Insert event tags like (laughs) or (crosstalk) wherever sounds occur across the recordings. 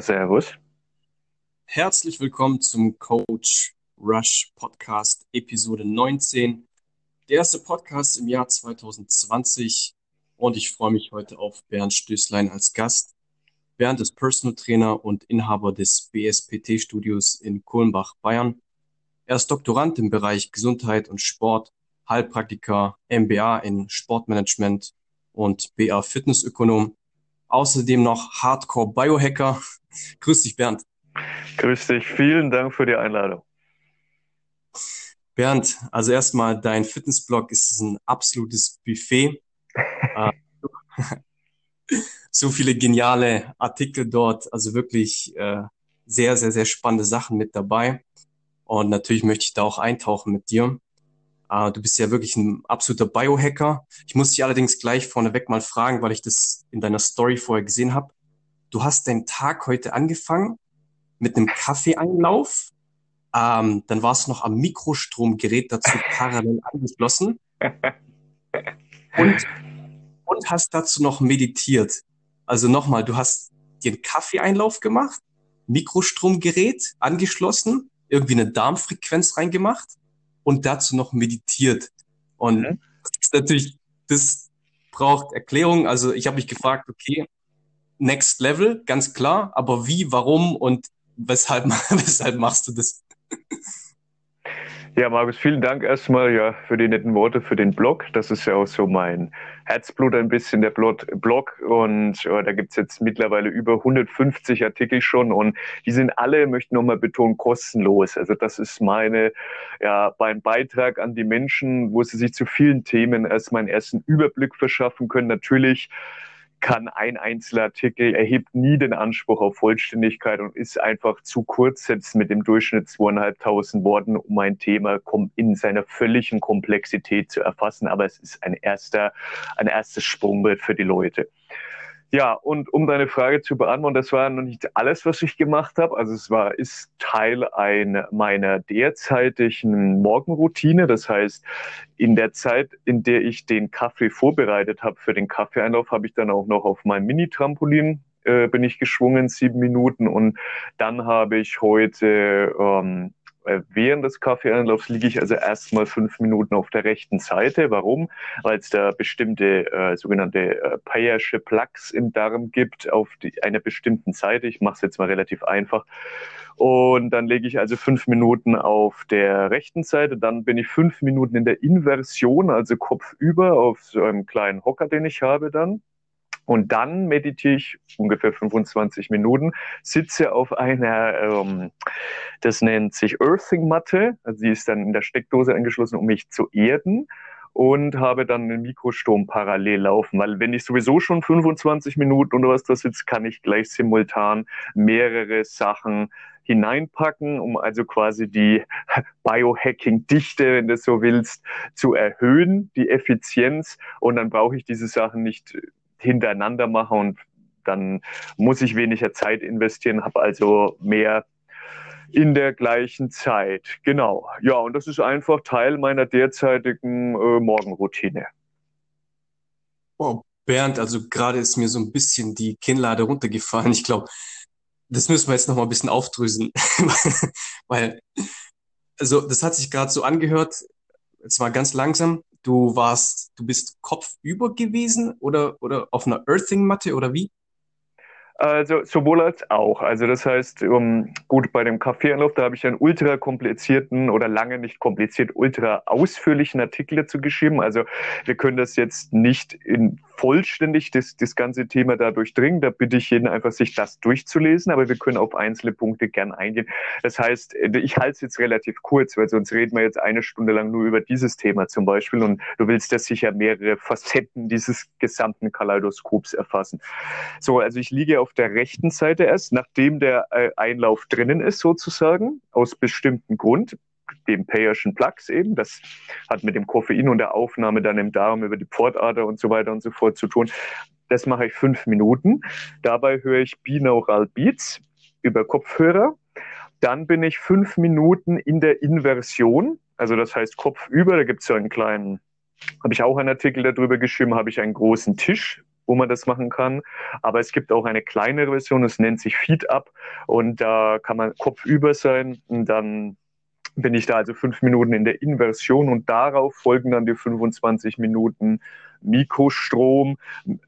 Servus. Herzlich willkommen zum Coach Rush Podcast Episode 19. Der erste Podcast im Jahr 2020 und ich freue mich heute auf Bernd Stößlein als Gast. Bernd ist Personal Trainer und Inhaber des BSPT Studios in Kulmbach, Bayern. Er ist Doktorand im Bereich Gesundheit und Sport, Heilpraktiker, MBA in Sportmanagement und BA Fitnessökonom. Außerdem noch Hardcore Biohacker. Grüß dich, Bernd. Grüß dich. Vielen Dank für die Einladung. Bernd, also erstmal dein Fitnessblog ist ein absolutes Buffet. (laughs) Äh, so viele geniale Artikel dort, also wirklich äh, sehr, sehr, sehr spannende Sachen mit dabei. Und natürlich möchte ich da auch eintauchen mit dir. Uh, du bist ja wirklich ein absoluter Biohacker. Ich muss dich allerdings gleich vorneweg mal fragen, weil ich das in deiner Story vorher gesehen habe. Du hast deinen Tag heute angefangen mit einem Kaffeeeinlauf. Ähm, dann warst du noch am Mikrostromgerät dazu (laughs) parallel angeschlossen. Und, und hast dazu noch meditiert. Also nochmal, du hast dir einen Kaffeeeinlauf gemacht, Mikrostromgerät angeschlossen, irgendwie eine Darmfrequenz reingemacht und dazu noch meditiert. Und mhm. das ist natürlich, das braucht Erklärung. Also ich habe mich gefragt, okay, Next Level, ganz klar, aber wie, warum und weshalb, (laughs) weshalb machst du das? Ja, Markus, vielen Dank erstmal ja für die netten Worte für den Blog. Das ist ja auch so mein Herzblut ein bisschen, der Blog. Und ja, da gibt's jetzt mittlerweile über 150 Artikel schon und die sind alle, möchte nochmal betonen, kostenlos. Also das ist meine, ja, mein Beitrag an die Menschen, wo sie sich zu vielen Themen erstmal einen ersten Überblick verschaffen können. Natürlich kann ein einzelner Artikel, erhebt nie den Anspruch auf Vollständigkeit und ist einfach zu kurz jetzt mit dem Durchschnitt zweieinhalbtausend Worten, um ein Thema in seiner völligen Komplexität zu erfassen. Aber es ist ein erster, ein erstes Sprungbrett für die Leute. Ja, und um deine Frage zu beantworten, das war noch nicht alles, was ich gemacht habe. Also es war, ist Teil ein, meiner derzeitigen Morgenroutine. Das heißt, in der Zeit, in der ich den Kaffee vorbereitet habe für den Kaffeeeinlauf, habe ich dann auch noch auf meinem Mini-Trampolin äh, bin ich geschwungen, sieben Minuten. Und dann habe ich heute ähm, äh, während des Kaffeeanlaufs liege ich also erstmal fünf Minuten auf der rechten Seite. Warum? Weil es da bestimmte äh, sogenannte äh, Payersche Plaques im Darm gibt auf die, einer bestimmten Seite. Ich mache es jetzt mal relativ einfach. Und dann lege ich also fünf Minuten auf der rechten Seite. Dann bin ich fünf Minuten in der Inversion, also Kopf über auf so einem kleinen Hocker, den ich habe dann. Und dann meditiere ich ungefähr 25 Minuten, sitze auf einer, ähm, das nennt sich Earthing-Matte, also sie ist dann in der Steckdose angeschlossen, um mich zu erden und habe dann einen Mikrostrom parallel laufen, weil wenn ich sowieso schon 25 Minuten oder was da sitze, kann ich gleich simultan mehrere Sachen hineinpacken, um also quasi die Biohacking-Dichte, wenn du so willst, zu erhöhen, die Effizienz. Und dann brauche ich diese Sachen nicht hintereinander mache und dann muss ich weniger Zeit investieren, habe also mehr in der gleichen Zeit. Genau. Ja, und das ist einfach Teil meiner derzeitigen äh, Morgenroutine. Oh, Bernd, also gerade ist mir so ein bisschen die Kinnlade runtergefallen. Ich glaube, das müssen wir jetzt noch mal ein bisschen aufdröseln, (laughs) weil also das hat sich gerade so angehört. Es war ganz langsam. Du warst, du bist kopfüber gewesen oder, oder auf einer Earthing-Matte oder wie? Also sowohl als auch. Also das heißt, um, gut, bei dem Kaffeeanlauf, da habe ich einen ultra komplizierten oder lange nicht kompliziert, ultra ausführlichen Artikel dazu geschrieben. Also wir können das jetzt nicht in vollständig das, das ganze Thema da durchdringen. Da bitte ich jeden einfach, sich das durchzulesen, aber wir können auf einzelne Punkte gern eingehen. Das heißt, ich halte es jetzt relativ kurz, weil sonst reden wir jetzt eine Stunde lang nur über dieses Thema zum Beispiel und du willst ja sicher mehrere Facetten dieses gesamten Kaleidoskops erfassen. So, also ich liege auf der rechten Seite erst, nachdem der äh, Einlauf drinnen ist sozusagen, aus bestimmten Grund dem Payerschen Plaques eben. Das hat mit dem Koffein und der Aufnahme dann im Darm über die Pfortader und so weiter und so fort zu tun. Das mache ich fünf Minuten. Dabei höre ich Binaural Beats über Kopfhörer. Dann bin ich fünf Minuten in der Inversion. Also das heißt Kopf über. Da gibt es so einen kleinen, habe ich auch einen Artikel darüber geschrieben, habe ich einen großen Tisch wo man das machen kann. Aber es gibt auch eine kleinere Version, es nennt sich Feed Up und da kann man kopfüber sein und dann bin ich da also fünf Minuten in der Inversion und darauf folgen dann die 25 Minuten Mikrostrom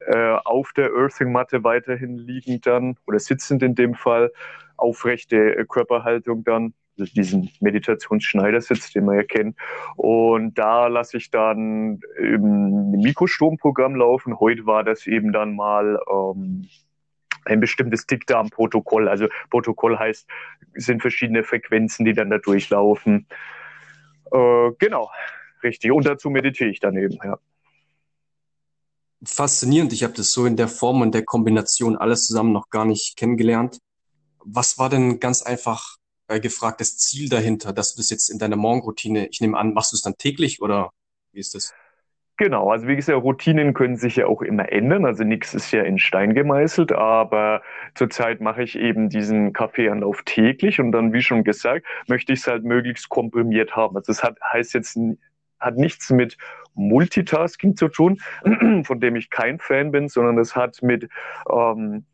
äh, auf der Earthing-Matte weiterhin liegend dann oder sitzend in dem Fall, aufrechte äh, Körperhaltung dann, also diesen Meditationsschneidersitz, den man ja kennt. Und da lasse ich dann ein Mikrostromprogramm laufen. Heute war das eben dann mal ähm, ein bestimmtes Dickdarmprotokoll. Also Protokoll heißt, es sind verschiedene Frequenzen, die dann da durchlaufen. Äh, genau, richtig. Und dazu meditiere ich daneben, ja faszinierend. Ich habe das so in der Form und der Kombination alles zusammen noch gar nicht kennengelernt. Was war denn ganz einfach äh, gefragt das Ziel dahinter, dass du das jetzt in deiner Morgenroutine, ich nehme an, machst du es dann täglich oder wie ist das? Genau, also wie gesagt, Routinen können sich ja auch immer ändern. Also nichts ist ja in Stein gemeißelt, aber zurzeit mache ich eben diesen Kaffeeanlauf täglich und dann, wie schon gesagt, möchte ich es halt möglichst komprimiert haben. Also das hat, heißt jetzt hat nichts mit Multitasking zu tun, (clears throat) von dem ich kein Fan bin, sondern das hat mit ähm,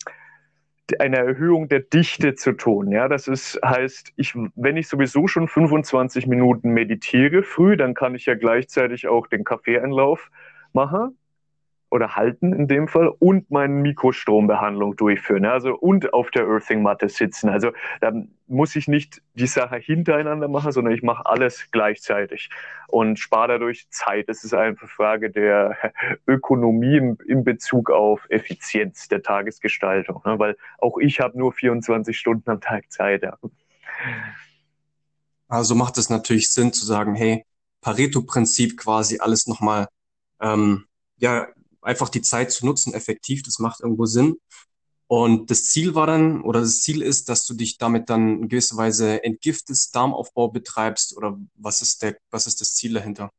einer Erhöhung der Dichte zu tun. Ja, das ist, heißt, ich, wenn ich sowieso schon 25 Minuten meditiere früh, dann kann ich ja gleichzeitig auch den Kaffeeeinlauf machen oder halten in dem Fall und meine Mikrostrombehandlung durchführen. Also und auf der Earthing-Matte sitzen. Also da muss ich nicht die Sache hintereinander machen, sondern ich mache alles gleichzeitig und spare dadurch Zeit. Das ist einfach Frage der (laughs) Ökonomie im, in Bezug auf Effizienz der Tagesgestaltung, ne? weil auch ich habe nur 24 Stunden am Tag Zeit. Ja. Also macht es natürlich Sinn zu sagen, hey, Pareto-Prinzip quasi alles nochmal ähm, ja, einfach die Zeit zu nutzen, effektiv, das macht irgendwo Sinn. Und das Ziel war dann, oder das Ziel ist, dass du dich damit dann in gewisser Weise entgiftest, Darmaufbau betreibst, oder was ist der, was ist das Ziel dahinter?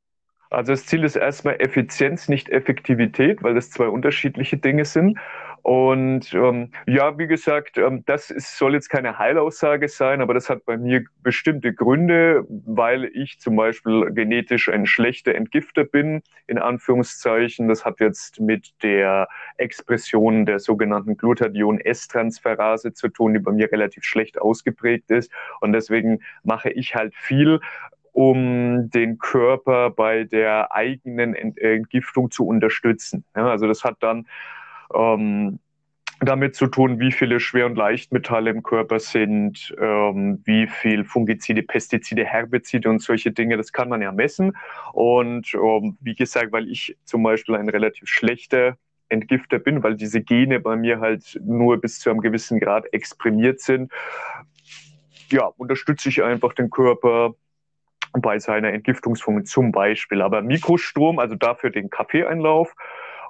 Also das Ziel ist erstmal Effizienz, nicht Effektivität, weil das zwei unterschiedliche Dinge sind. Und ähm, ja, wie gesagt, ähm, das ist, soll jetzt keine Heilaussage sein, aber das hat bei mir bestimmte Gründe, weil ich zum Beispiel genetisch ein schlechter Entgifter bin, in Anführungszeichen. Das hat jetzt mit der Expression der sogenannten Glutathion-S-Transferase zu tun, die bei mir relativ schlecht ausgeprägt ist. Und deswegen mache ich halt viel um den Körper bei der eigenen Entgiftung zu unterstützen. Ja, also das hat dann ähm, damit zu tun, wie viele Schwer- und Leichtmetalle im Körper sind, ähm, wie viel Fungizide, Pestizide, Herbizide und solche Dinge, das kann man ja messen. Und ähm, wie gesagt, weil ich zum Beispiel ein relativ schlechter Entgifter bin, weil diese Gene bei mir halt nur bis zu einem gewissen Grad exprimiert sind, ja, unterstütze ich einfach den Körper bei seiner Entgiftungsfunktion zum Beispiel. Aber Mikrostrom, also dafür den Kaffeeeinlauf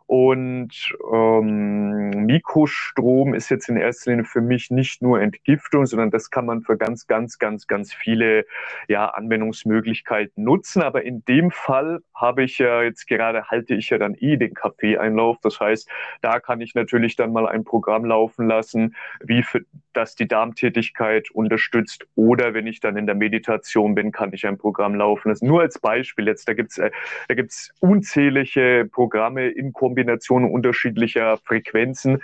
und ähm, Mikrostrom ist jetzt in erster Linie für mich nicht nur Entgiftung, sondern das kann man für ganz, ganz, ganz, ganz viele ja, Anwendungsmöglichkeiten nutzen. Aber in dem Fall habe ich ja jetzt gerade, halte ich ja dann eh den Kaffeeeinlauf. Das heißt, da kann ich natürlich dann mal ein Programm laufen lassen, wie für, das die Darmtätigkeit unterstützt. Oder wenn ich dann in der Meditation bin, kann ich ein Programm laufen lassen. Nur als Beispiel jetzt, da gibt's äh, da gibt's unzählige Programme in Kombination Kombination unterschiedlicher Frequenzen.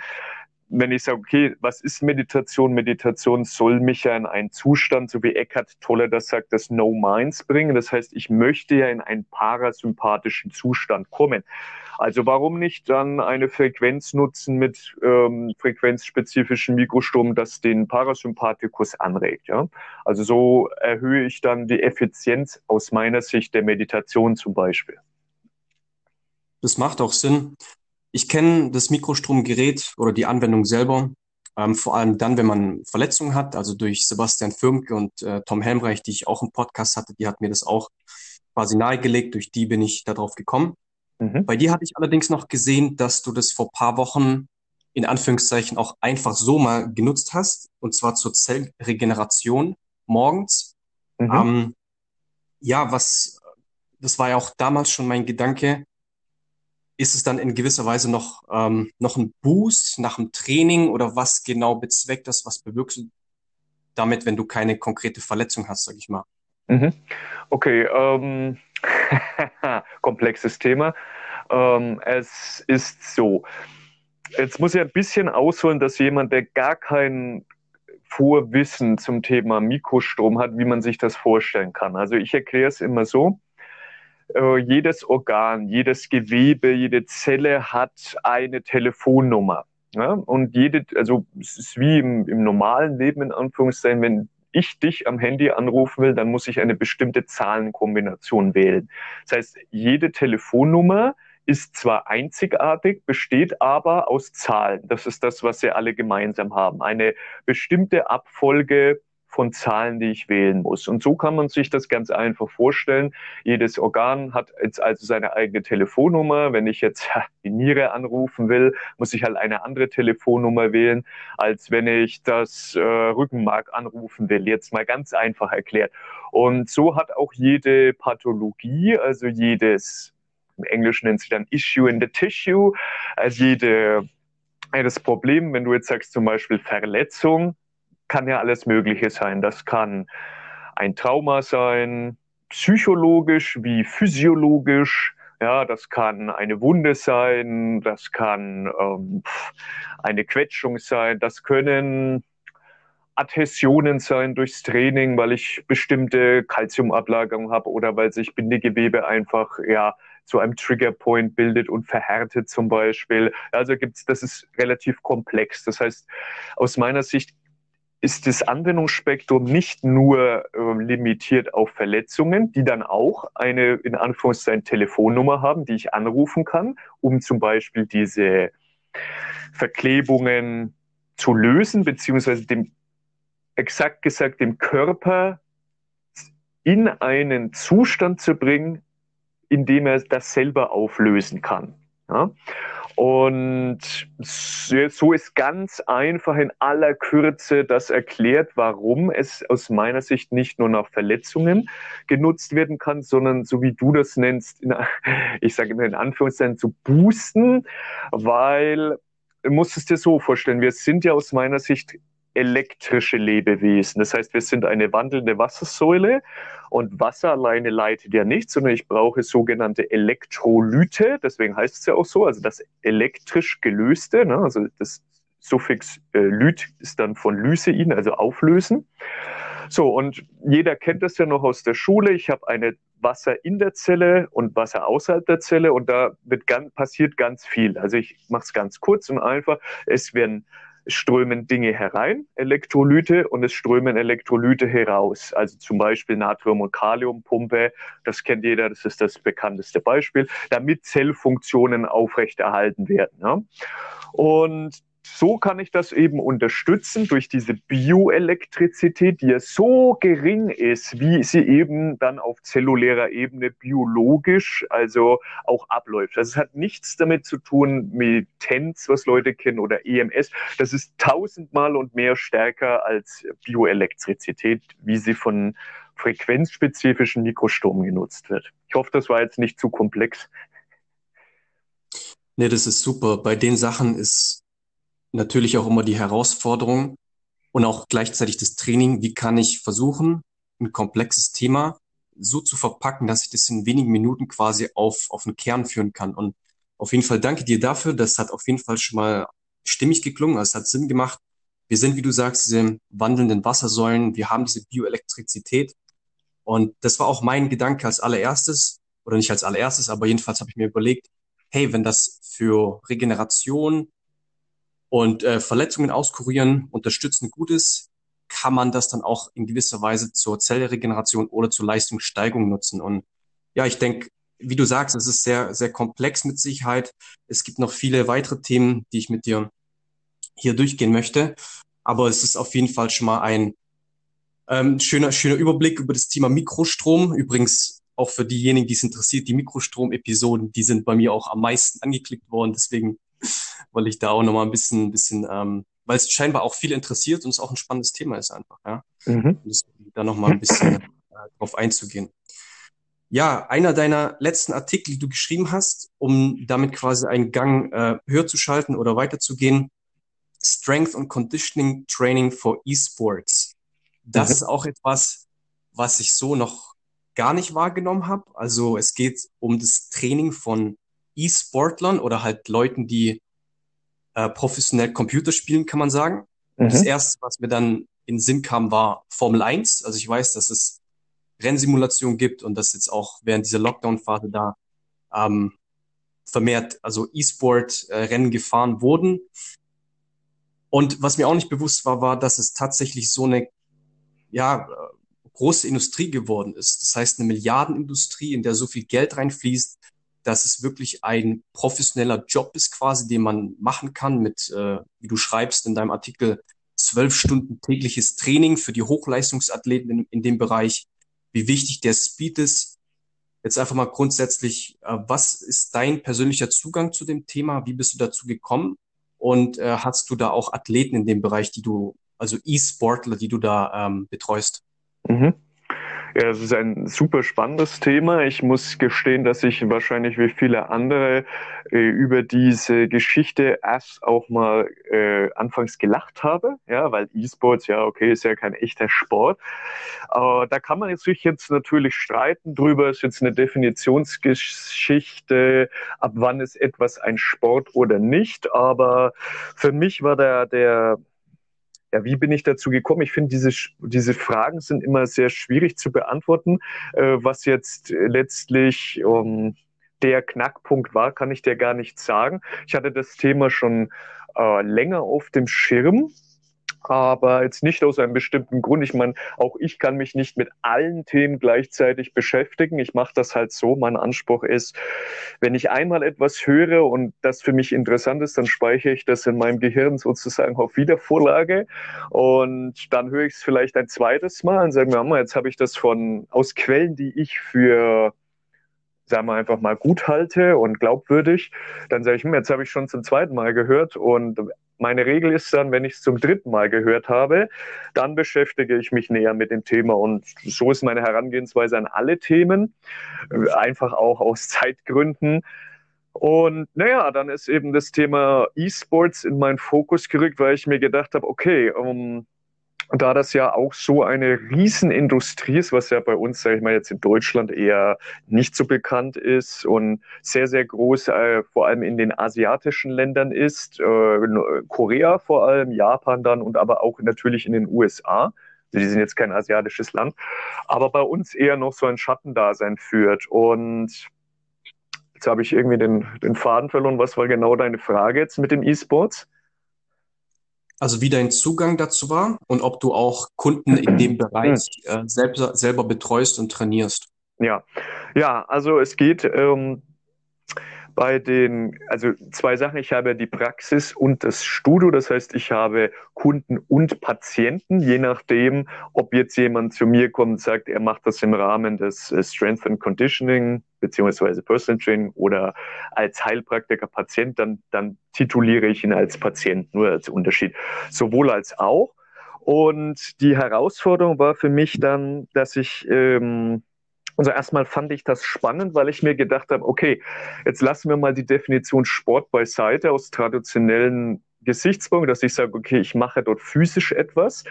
Wenn ich sage, okay, was ist Meditation? Meditation soll mich ja in einen Zustand, so wie Eckhart Tolle das sagt, das No Minds bringen. Das heißt, ich möchte ja in einen parasympathischen Zustand kommen. Also warum nicht dann eine Frequenz nutzen mit ähm, frequenzspezifischen Mikrostrom, das den Parasympathikus anregt. Ja? Also so erhöhe ich dann die Effizienz aus meiner Sicht der Meditation zum Beispiel. Das macht auch Sinn. Ich kenne das Mikrostromgerät oder die Anwendung selber, ähm, vor allem dann, wenn man Verletzungen hat, also durch Sebastian Firmke und äh, Tom Helmreich, die ich auch im Podcast hatte, die hat mir das auch quasi nahegelegt, durch die bin ich darauf gekommen. Mhm. Bei dir hatte ich allerdings noch gesehen, dass du das vor paar Wochen in Anführungszeichen auch einfach so mal genutzt hast, und zwar zur Zellregeneration morgens. Mhm. Ähm, ja, was, das war ja auch damals schon mein Gedanke, ist es dann in gewisser Weise noch, ähm, noch ein Boost nach dem Training oder was genau bezweckt das? Was bewirkst du damit, wenn du keine konkrete Verletzung hast, sag ich mal? Mhm. Okay, ähm, (laughs) komplexes Thema. Ähm, es ist so, jetzt muss ich ein bisschen ausholen, dass jemand, der gar kein Vorwissen zum Thema Mikrostrom hat, wie man sich das vorstellen kann. Also ich erkläre es immer so. Äh, jedes Organ, jedes Gewebe, jede Zelle hat eine Telefonnummer. Ja? Und jede, also es ist wie im, im normalen Leben in Anführungszeichen, wenn ich dich am Handy anrufen will, dann muss ich eine bestimmte Zahlenkombination wählen. Das heißt, jede Telefonnummer ist zwar einzigartig, besteht aber aus Zahlen. Das ist das, was sie alle gemeinsam haben. Eine bestimmte Abfolge von Zahlen, die ich wählen muss. Und so kann man sich das ganz einfach vorstellen. Jedes Organ hat jetzt also seine eigene Telefonnummer. Wenn ich jetzt die Niere anrufen will, muss ich halt eine andere Telefonnummer wählen, als wenn ich das äh, Rückenmark anrufen will. Jetzt mal ganz einfach erklärt. Und so hat auch jede Pathologie, also jedes, im Englischen nennt sich dann Issue in the Tissue, also jede, jedes Problem, wenn du jetzt sagst zum Beispiel Verletzung, kann ja alles Mögliche sein. Das kann ein Trauma sein, psychologisch wie physiologisch. Ja, das kann eine Wunde sein, das kann ähm, eine Quetschung sein, das können Adhäsionen sein durchs Training, weil ich bestimmte Kalziumablagerungen habe oder weil sich Bindegewebe einfach ja zu einem Triggerpoint bildet und verhärtet zum Beispiel. Also gibt's, das ist relativ komplex. Das heißt, aus meiner Sicht ist das Anwendungsspektrum nicht nur äh, limitiert auf Verletzungen, die dann auch eine in Anführungszeichen Telefonnummer haben, die ich anrufen kann, um zum Beispiel diese Verklebungen zu lösen, beziehungsweise dem, exakt gesagt, dem Körper in einen Zustand zu bringen, in dem er das selber auflösen kann. Ja? Und so ist ganz einfach in aller Kürze das erklärt, warum es aus meiner Sicht nicht nur nach Verletzungen genutzt werden kann, sondern so wie du das nennst, in, (laughs) ich sage in Anführungszeichen zu boosten, weil du musst es dir so vorstellen, wir sind ja aus meiner Sicht elektrische Lebewesen. Das heißt, wir sind eine wandelnde Wassersäule und Wasser alleine leitet ja nichts, sondern ich brauche sogenannte Elektrolyte. Deswegen heißt es ja auch so, also das elektrisch gelöste, ne? also das Suffix äh, Lyt ist dann von Lysein, also auflösen. So, und jeder kennt das ja noch aus der Schule. Ich habe eine Wasser in der Zelle und Wasser außerhalb der Zelle und da wird ganz, passiert ganz viel. Also ich mache es ganz kurz und einfach. Es werden strömen Dinge herein, Elektrolyte, und es strömen Elektrolyte heraus. Also zum Beispiel Natrium- und Kaliumpumpe, das kennt jeder, das ist das bekannteste Beispiel, damit Zellfunktionen aufrechterhalten werden. Ja. Und so kann ich das eben unterstützen durch diese Bioelektrizität, die ja so gering ist, wie sie eben dann auf zellulärer Ebene biologisch also auch abläuft. Also es hat nichts damit zu tun mit TENS, was Leute kennen, oder EMS. Das ist tausendmal und mehr stärker als Bioelektrizität, wie sie von frequenzspezifischen Mikrostrom genutzt wird. Ich hoffe, das war jetzt nicht zu komplex. Nee, das ist super. Bei den Sachen ist natürlich auch immer die Herausforderung und auch gleichzeitig das Training. Wie kann ich versuchen, ein komplexes Thema so zu verpacken, dass ich das in wenigen Minuten quasi auf, auf den Kern führen kann. Und auf jeden Fall danke dir dafür. Das hat auf jeden Fall schon mal stimmig geklungen. Es hat Sinn gemacht. Wir sind, wie du sagst, diese wandelnden Wassersäulen. Wir haben diese Bioelektrizität. Und das war auch mein Gedanke als allererstes, oder nicht als allererstes, aber jedenfalls habe ich mir überlegt, hey, wenn das für Regeneration, und äh, Verletzungen auskurieren, unterstützen gut ist, kann man das dann auch in gewisser Weise zur Zellregeneration oder zur Leistungssteigerung nutzen. Und ja, ich denke, wie du sagst, es ist sehr, sehr komplex mit Sicherheit. Es gibt noch viele weitere Themen, die ich mit dir hier durchgehen möchte. Aber es ist auf jeden Fall schon mal ein ähm, schöner, schöner Überblick über das Thema Mikrostrom. Übrigens auch für diejenigen, die es interessiert, die Mikrostrom-Episoden, die sind bei mir auch am meisten angeklickt worden. Deswegen weil ich da auch nochmal ein bisschen, bisschen, ähm, weil es scheinbar auch viel interessiert und es auch ein spannendes Thema ist einfach, ja. Mhm. da nochmal ein bisschen äh, drauf einzugehen. Ja, einer deiner letzten Artikel, die du geschrieben hast, um damit quasi einen Gang äh, höher zu schalten oder weiterzugehen, Strength and Conditioning Training for Esports. Das mhm. ist auch etwas, was ich so noch gar nicht wahrgenommen habe. Also es geht um das Training von E-Sportlern oder halt Leuten, die äh, professionell Computer spielen, kann man sagen. Mhm. Das erste, was mir dann in Sinn kam, war Formel 1. Also ich weiß, dass es Rennsimulationen gibt und dass jetzt auch während dieser Lockdown-Phase da ähm, vermehrt, also E-Sport-Rennen äh, gefahren wurden. Und was mir auch nicht bewusst war, war, dass es tatsächlich so eine ja, große Industrie geworden ist. Das heißt, eine Milliardenindustrie, in der so viel Geld reinfließt, dass es wirklich ein professioneller Job ist quasi, den man machen kann mit, äh, wie du schreibst in deinem Artikel, zwölf Stunden tägliches Training für die Hochleistungsathleten in, in dem Bereich, wie wichtig der Speed ist. Jetzt einfach mal grundsätzlich, äh, was ist dein persönlicher Zugang zu dem Thema? Wie bist du dazu gekommen? Und äh, hast du da auch Athleten in dem Bereich, die du, also E-Sportler, die du da ähm, betreust? Mhm. Ja, das ist ein super spannendes Thema. Ich muss gestehen, dass ich wahrscheinlich wie viele andere äh, über diese Geschichte erst auch mal äh, anfangs gelacht habe, ja, weil E-Sports, ja, okay, ist ja kein echter Sport. Aber da kann man sich jetzt natürlich streiten drüber, ist jetzt eine Definitionsgeschichte, ab wann ist etwas ein Sport oder nicht. Aber für mich war der, der ja, wie bin ich dazu gekommen? Ich finde, diese, diese Fragen sind immer sehr schwierig zu beantworten. Äh, was jetzt letztlich um, der Knackpunkt war, kann ich dir gar nicht sagen. Ich hatte das Thema schon äh, länger auf dem Schirm aber jetzt nicht aus einem bestimmten Grund. Ich meine, auch ich kann mich nicht mit allen Themen gleichzeitig beschäftigen. Ich mache das halt so. Mein Anspruch ist, wenn ich einmal etwas höre und das für mich interessant ist, dann speichere ich das in meinem Gehirn sozusagen auf Wiedervorlage und dann höre ich es vielleicht ein zweites Mal und sage mir, jetzt habe ich das von aus Quellen, die ich für sagen wir einfach mal gut halte und glaubwürdig, dann sage ich, hm, jetzt habe ich schon zum zweiten Mal gehört und meine Regel ist dann, wenn ich es zum dritten Mal gehört habe, dann beschäftige ich mich näher mit dem Thema. Und so ist meine Herangehensweise an alle Themen, einfach auch aus (laughs) Zeitgründen. Und naja, dann ist eben das Thema E-Sports in meinen Fokus gerückt, weil ich mir gedacht habe, okay, um, da das ja auch so eine Riesenindustrie ist, was ja bei uns, sage ich mal, jetzt in Deutschland eher nicht so bekannt ist und sehr, sehr groß, äh, vor allem in den asiatischen Ländern ist, äh, Korea vor allem, Japan dann und aber auch natürlich in den USA. Die sind jetzt kein asiatisches Land, aber bei uns eher noch so ein Schattendasein führt. Und jetzt habe ich irgendwie den, den Faden verloren. Was war genau deine Frage jetzt mit dem E-Sports? Also wie dein Zugang dazu war und ob du auch Kunden in dem Bereich äh, selber, selber betreust und trainierst. Ja, ja, also es geht ähm, bei den, also zwei Sachen. Ich habe die Praxis und das Studio. Das heißt, ich habe Kunden und Patienten, je nachdem, ob jetzt jemand zu mir kommt und sagt, er macht das im Rahmen des äh, Strength and Conditioning beziehungsweise Personal Training oder als Heilpraktiker Patient, dann, dann tituliere ich ihn als Patient, nur als Unterschied. Sowohl als auch. Und die Herausforderung war für mich dann, dass ich ähm, also erstmal fand ich das spannend, weil ich mir gedacht habe, okay, jetzt lassen wir mal die Definition Sport beiseite aus traditionellen Gesichtspunkt, dass ich sage, okay, ich mache dort physisch etwas.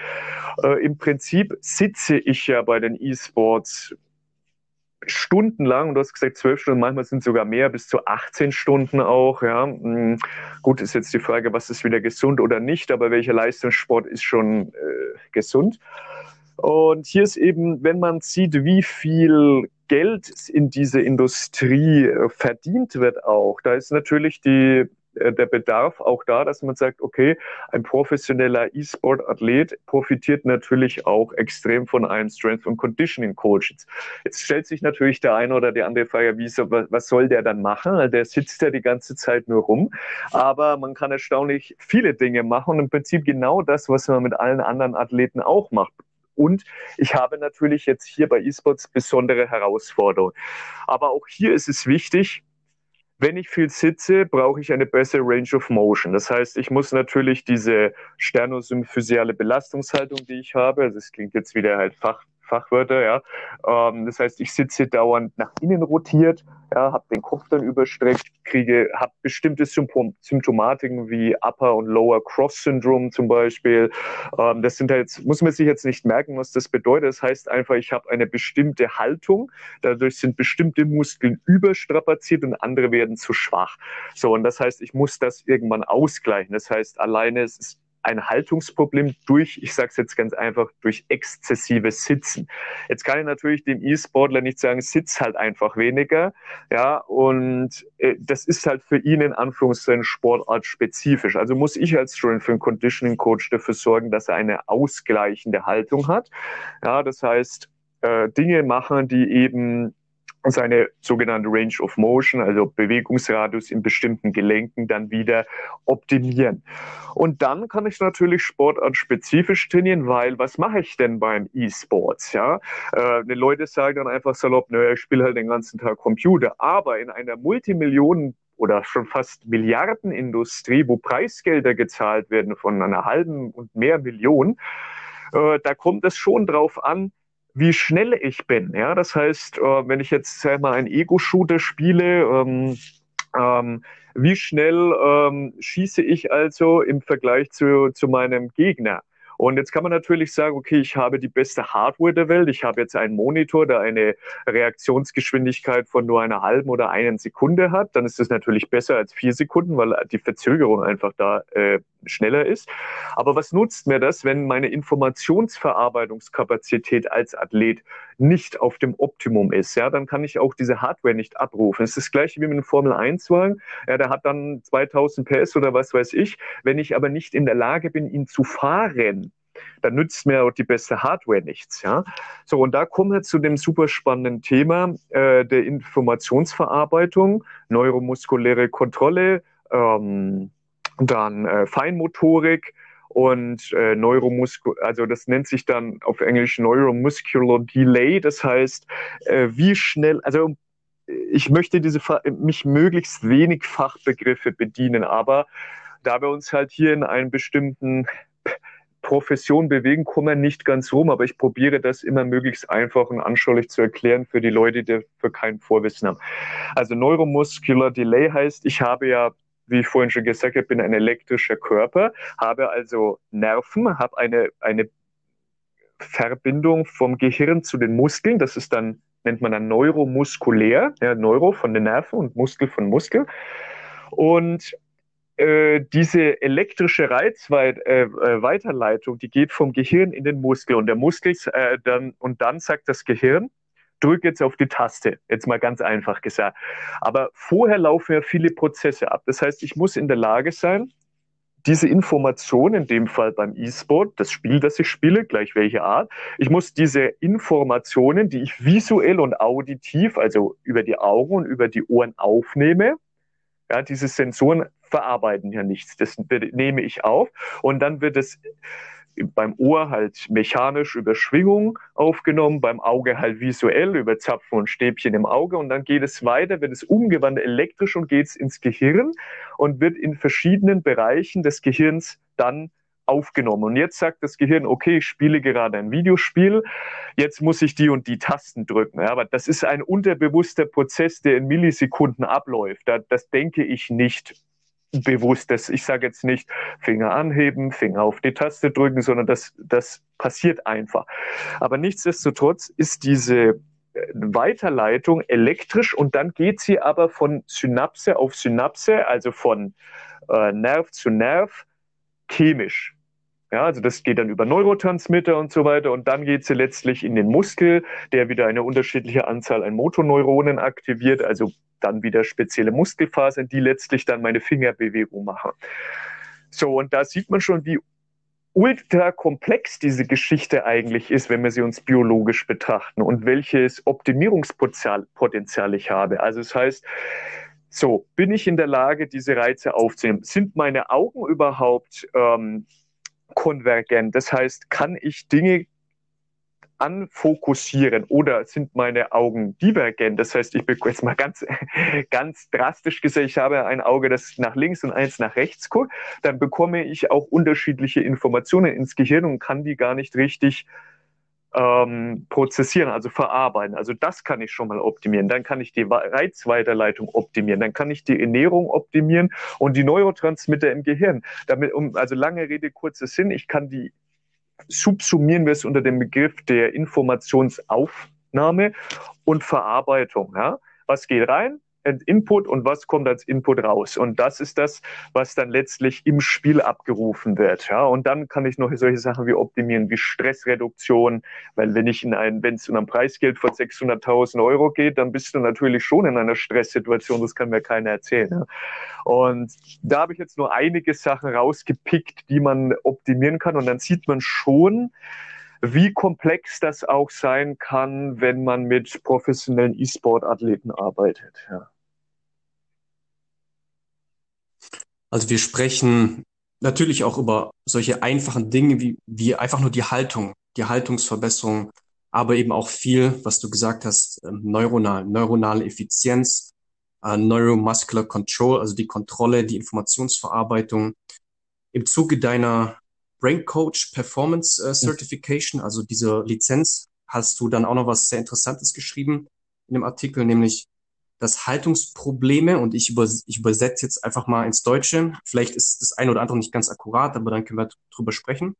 Äh, Im Prinzip sitze ich ja bei den E-Sports stundenlang, und du hast gesagt zwölf Stunden, manchmal sind sogar mehr, bis zu 18 Stunden auch. Ja. Hm, gut, ist jetzt die Frage, was ist wieder gesund oder nicht, aber welcher Leistungssport ist schon äh, gesund? Und hier ist eben, wenn man sieht, wie viel Geld in diese Industrie äh, verdient wird auch, da ist natürlich die äh, der Bedarf auch da, dass man sagt, okay, ein professioneller E-Sport-Athlet profitiert natürlich auch extrem von einem Strength and Conditioning Coach. Jetzt stellt sich natürlich der eine oder die andere Frage, wie so, was soll der dann machen? Der sitzt ja die ganze Zeit nur rum, aber man kann erstaunlich viele Dinge machen und im Prinzip genau das, was man mit allen anderen Athleten auch macht. Und ich habe natürlich jetzt hier bei eSports besondere Herausforderungen. Aber auch hier ist es wichtig, wenn ich viel sitze, brauche ich eine bessere Range of Motion. Das heißt, ich muss natürlich diese sternosymphysale Belastungshaltung, die ich habe, also es klingt jetzt wieder halt Fach, Fachwörter, ja. Ähm, das heißt, ich sitze dauernd nach innen rotiert, ja, habe den Kopf dann überstreckt, kriege, habe bestimmte Symptom Symptomatiken wie Upper und Lower Cross Syndrome zum Beispiel. Ähm, das sind halt, muss man sich jetzt nicht merken, was das bedeutet. Das heißt einfach, ich habe eine bestimmte Haltung, dadurch sind bestimmte Muskeln überstrapaziert und andere werden zu schwach. So, und das heißt, ich muss das irgendwann ausgleichen. Das heißt, alleine es ist ein Haltungsproblem durch, ich sage es jetzt ganz einfach, durch exzessives Sitzen. Jetzt kann ich natürlich dem E-Sportler nicht sagen, sitz halt einfach weniger, ja, und äh, das ist halt für ihn in Anführungszeichen Sportart spezifisch. Also muss ich als Strength and Conditioning Coach dafür sorgen, dass er eine ausgleichende Haltung hat. Ja, das heißt, äh, Dinge machen, die eben seine sogenannte Range of Motion, also Bewegungsradius in bestimmten Gelenken dann wieder optimieren. Und dann kann ich natürlich sportartspezifisch trainieren, weil was mache ich denn beim E-Sports? Ja, äh, die Leute sagen dann einfach salopp, naja, ich spiele halt den ganzen Tag Computer. Aber in einer Multimillionen oder schon fast Milliardenindustrie, wo Preisgelder gezahlt werden von einer halben und mehr Million, äh, da kommt es schon drauf an, wie schnell ich bin. Ja, das heißt, äh, wenn ich jetzt sag mal einen Ego-Shooter spiele, ähm, ähm, wie schnell ähm, schieße ich also im Vergleich zu, zu meinem Gegner? Und jetzt kann man natürlich sagen, okay, ich habe die beste Hardware der Welt. Ich habe jetzt einen Monitor, der eine Reaktionsgeschwindigkeit von nur einer halben oder einen Sekunde hat. Dann ist das natürlich besser als vier Sekunden, weil die Verzögerung einfach da äh, schneller ist. Aber was nutzt mir das, wenn meine Informationsverarbeitungskapazität als Athlet nicht auf dem Optimum ist? Ja, dann kann ich auch diese Hardware nicht abrufen. Es ist das gleiche wie mit einem Formel 1 Wagen. Ja, der hat dann 2000 PS oder was weiß ich. Wenn ich aber nicht in der Lage bin, ihn zu fahren, dann nützt mir auch die beste Hardware nichts. Ja? So, und da kommen wir zu dem super spannenden Thema äh, der Informationsverarbeitung, neuromuskuläre Kontrolle, ähm, dann äh, Feinmotorik und äh, Neuromuskel, also das nennt sich dann auf Englisch Neuromuscular Delay, das heißt, äh, wie schnell, also ich möchte diese mich möglichst wenig Fachbegriffe bedienen, aber da wir uns halt hier in einem bestimmten Profession bewegen, kommen wir nicht ganz rum, aber ich probiere das immer möglichst einfach und anschaulich zu erklären für die Leute, die für kein Vorwissen haben. Also Neuromuscular Delay heißt, ich habe ja wie ich vorhin schon gesagt habe, bin ein elektrischer Körper, habe also Nerven, habe eine, eine Verbindung vom Gehirn zu den Muskeln. Das ist dann, nennt man dann neuromuskulär, ja, Neuro von den Nerven und Muskel von Muskel. Und äh, diese elektrische Reizweiterleitung, äh, äh die geht vom Gehirn in den Muskel und der Muskel äh, dann und dann sagt das Gehirn, drücke jetzt auf die Taste, jetzt mal ganz einfach gesagt. Aber vorher laufen ja viele Prozesse ab. Das heißt, ich muss in der Lage sein, diese Information, in dem Fall beim E-Sport, das Spiel, das ich spiele, gleich welche Art, ich muss diese Informationen, die ich visuell und auditiv, also über die Augen und über die Ohren aufnehme, ja, diese Sensoren verarbeiten ja nichts. Das nehme ich auf und dann wird es beim Ohr halt mechanisch über Schwingung aufgenommen, beim Auge halt visuell über Zapfen und Stäbchen im Auge und dann geht es weiter, wird es umgewandelt elektrisch und geht es ins Gehirn und wird in verschiedenen Bereichen des Gehirns dann aufgenommen. Und jetzt sagt das Gehirn, okay, ich spiele gerade ein Videospiel, jetzt muss ich die und die Tasten drücken. Ja, aber das ist ein unterbewusster Prozess, der in Millisekunden abläuft. Das denke ich nicht bewusstes, ich sage jetzt nicht Finger anheben, Finger auf die Taste drücken, sondern das, das passiert einfach. Aber nichtsdestotrotz ist diese äh, Weiterleitung elektrisch und dann geht sie aber von Synapse auf Synapse, also von äh, Nerv zu Nerv, chemisch. Ja, also das geht dann über Neurotransmitter und so weiter und dann geht sie letztlich in den Muskel, der wieder eine unterschiedliche Anzahl an Motoneuronen aktiviert, also dann wieder spezielle Muskelfasern, die letztlich dann meine Fingerbewegung machen. So, und da sieht man schon, wie ultra komplex diese Geschichte eigentlich ist, wenn wir sie uns biologisch betrachten und welches Optimierungspotenzial ich habe. Also das heißt, so, bin ich in der Lage, diese Reize aufzunehmen? Sind meine Augen überhaupt ähm, konvergent. Das heißt, kann ich Dinge anfokussieren oder sind meine Augen divergent? Das heißt, ich bekomme jetzt mal ganz, (laughs) ganz drastisch gesagt, ich habe ein Auge, das nach links und eins nach rechts guckt, dann bekomme ich auch unterschiedliche Informationen ins Gehirn und kann die gar nicht richtig ähm, prozessieren, also verarbeiten. Also das kann ich schon mal optimieren. Dann kann ich die Reizweiterleitung optimieren. Dann kann ich die Ernährung optimieren und die Neurotransmitter im Gehirn. Damit, um, also lange Rede, kurzer Sinn, ich kann die subsumieren wir es unter dem Begriff der Informationsaufnahme und Verarbeitung. Ja? Was geht rein? Input und was kommt als Input raus. Und das ist das, was dann letztlich im Spiel abgerufen wird. Ja, und dann kann ich noch solche Sachen wie optimieren, wie Stressreduktion, weil wenn ich in ein, wenn es um ein Preisgeld von 600.000 Euro geht, dann bist du natürlich schon in einer Stresssituation. Das kann mir keiner erzählen. Ja. Und da habe ich jetzt nur einige Sachen rausgepickt, die man optimieren kann. Und dann sieht man schon, wie komplex das auch sein kann, wenn man mit professionellen E-Sport-Athleten arbeitet. Ja. Also wir sprechen natürlich auch über solche einfachen Dinge wie, wie einfach nur die Haltung, die Haltungsverbesserung, aber eben auch viel, was du gesagt hast, ähm, neuronal, neuronale Effizienz, äh, Neuromuscular Control, also die Kontrolle, die Informationsverarbeitung. Im Zuge deiner Brain Coach Performance äh, Certification, also diese Lizenz, hast du dann auch noch was sehr Interessantes geschrieben in dem Artikel, nämlich dass Haltungsprobleme, und ich, über, ich übersetze jetzt einfach mal ins Deutsche, vielleicht ist das eine oder andere nicht ganz akkurat, aber dann können wir drüber sprechen.